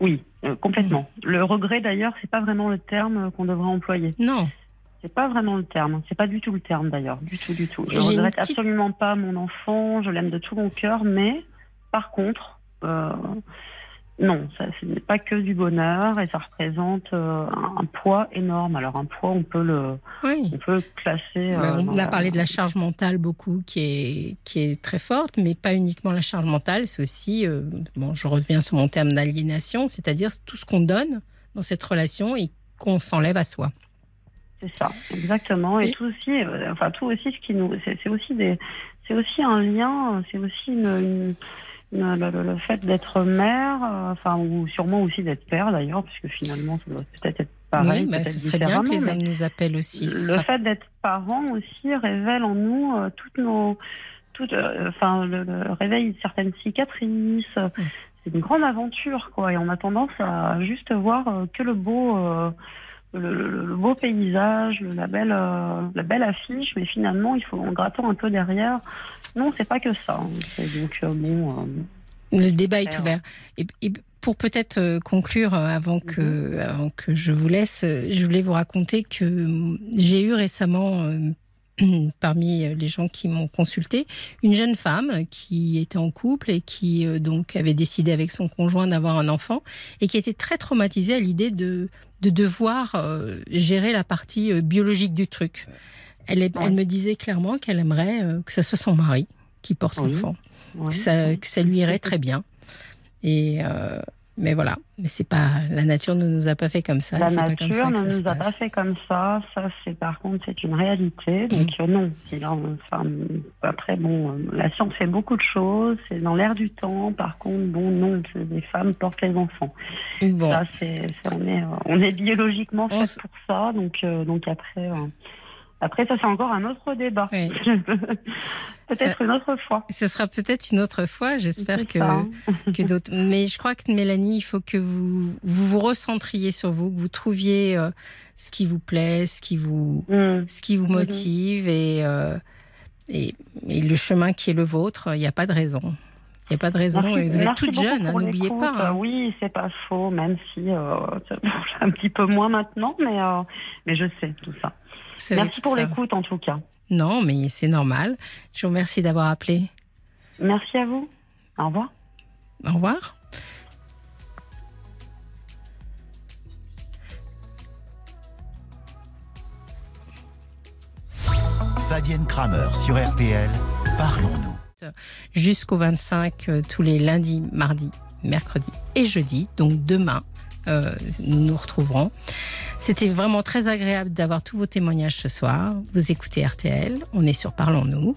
oui, euh, complètement. Mm. Le regret, d'ailleurs, c'est pas vraiment le terme qu'on devrait employer. Non, C'est pas vraiment le terme. C'est pas du tout le terme, d'ailleurs, du tout, du tout. Je regrette petite- absolument pas mon enfant. Je l'aime de tout mon cœur, mais par contre, euh, non, ça, ce n'est pas que du bonheur et ça représente euh, un, un poids énorme. Alors un poids, on peut le, oui. on peut le classer. euh, dans on a parlé de la charge mentale beaucoup, qui est, qui est très forte, mais pas uniquement la charge mentale, c'est aussi, euh, bon, je reviens sur mon terme d'aliénation, c'est-à-dire tout ce qu'on donne dans cette relation et qu'on s'enlève à soi. C'est ça, exactement. Et tout aussi, enfin tout aussi ce qui nous, c'est aussi des, c'est aussi un lien, c'est aussi une- le, le- le fait d'être mère, euh, enfin ou sûrement aussi d'être père d'ailleurs, puisque finalement ça doit peut-être être pareil, oui, ben, peut-être ce serait bien que les mais hommes nous appellent aussi. le sera- fait d'être parent aussi révèle en nous euh, toutes nos, toutes, euh, enfin le, le- réveille certaines cicatrices. Mm. C'est une grande aventure quoi, et on a tendance à juste voir que le beau. Le, le- le beau paysage, la belle, euh, la belle affiche, mais finalement, il faut en grattant un peu derrière. Non, c'est pas que ça. hein. Donc euh, bon. euh, Le débat est ouvert. Et, et pour peut-être conclure, avant que, Mhm. avant que je vous laisse, je voulais vous raconter que j'ai eu récemment, euh, [CLEARS THROAT] parmi les gens qui m'ont consulté, une jeune femme qui était en couple et qui euh, donc avait décidé avec son conjoint d'avoir un enfant et qui était très traumatisée à l'idée de de devoir euh, gérer la partie euh, biologique du truc. Elle, est- elle me disait clairement qu'elle aimerait euh, que ça soit son mari qui porte Oui. l'enfant, Oui. que, ça, que ça lui irait très bien. Et mais voilà, mais c'est pas la nature ne nous a pas fait comme ça. La c'est pas comme nature ça ne ça nous a passe. pas fait comme ça. Ça, c'est par contre, c'est une réalité. Donc Mm. euh, non. Enfin, après, bon, euh, la science fait beaucoup de choses. C'est dans l'air du temps. Par contre, bon, non, les femmes portent les enfants. Bon, Ça, c'est, c'est- on est, euh, on est biologiquement fait pour ça. Donc, euh, donc après, euh, après, ça, c'est encore un autre débat. Oui. [LAUGHS] Peut-être une autre fois. ce sera peut-être une autre fois. J'espère que ça, hein. [LAUGHS] que d'autres. Mais je crois que Mélanie, il faut que vous vous, vous recentriez sur vous, que vous trouviez euh, ce qui vous plaît, ce qui vous Mm. ce qui vous Mhm. motive et, euh, et et le chemin qui est le vôtre. Il n'y a pas de raison. Il n'y a pas de raison. Merci- et vous êtes toute jeune, hein, n'oubliez pas. hein. Euh, oui, c'est pas faux, même si euh, [LAUGHS] un petit peu moins maintenant, mais, mais je sais tout ça. Merci tout pour l'écoute en tout cas. Non, mais c'est normal. Je vous remercie d'avoir appelé. Merci à vous. Au revoir. Au revoir. Fabienne Kramer sur RTL. Parlons-nous. jusqu'au 25 euh, tous les lundis, mardis, mercredis et jeudis. Donc demain, euh, nous nous retrouverons. C'était vraiment très agréable d'avoir tous vos témoignages ce soir. Vous écoutez RTL, on est sur Parlons-nous.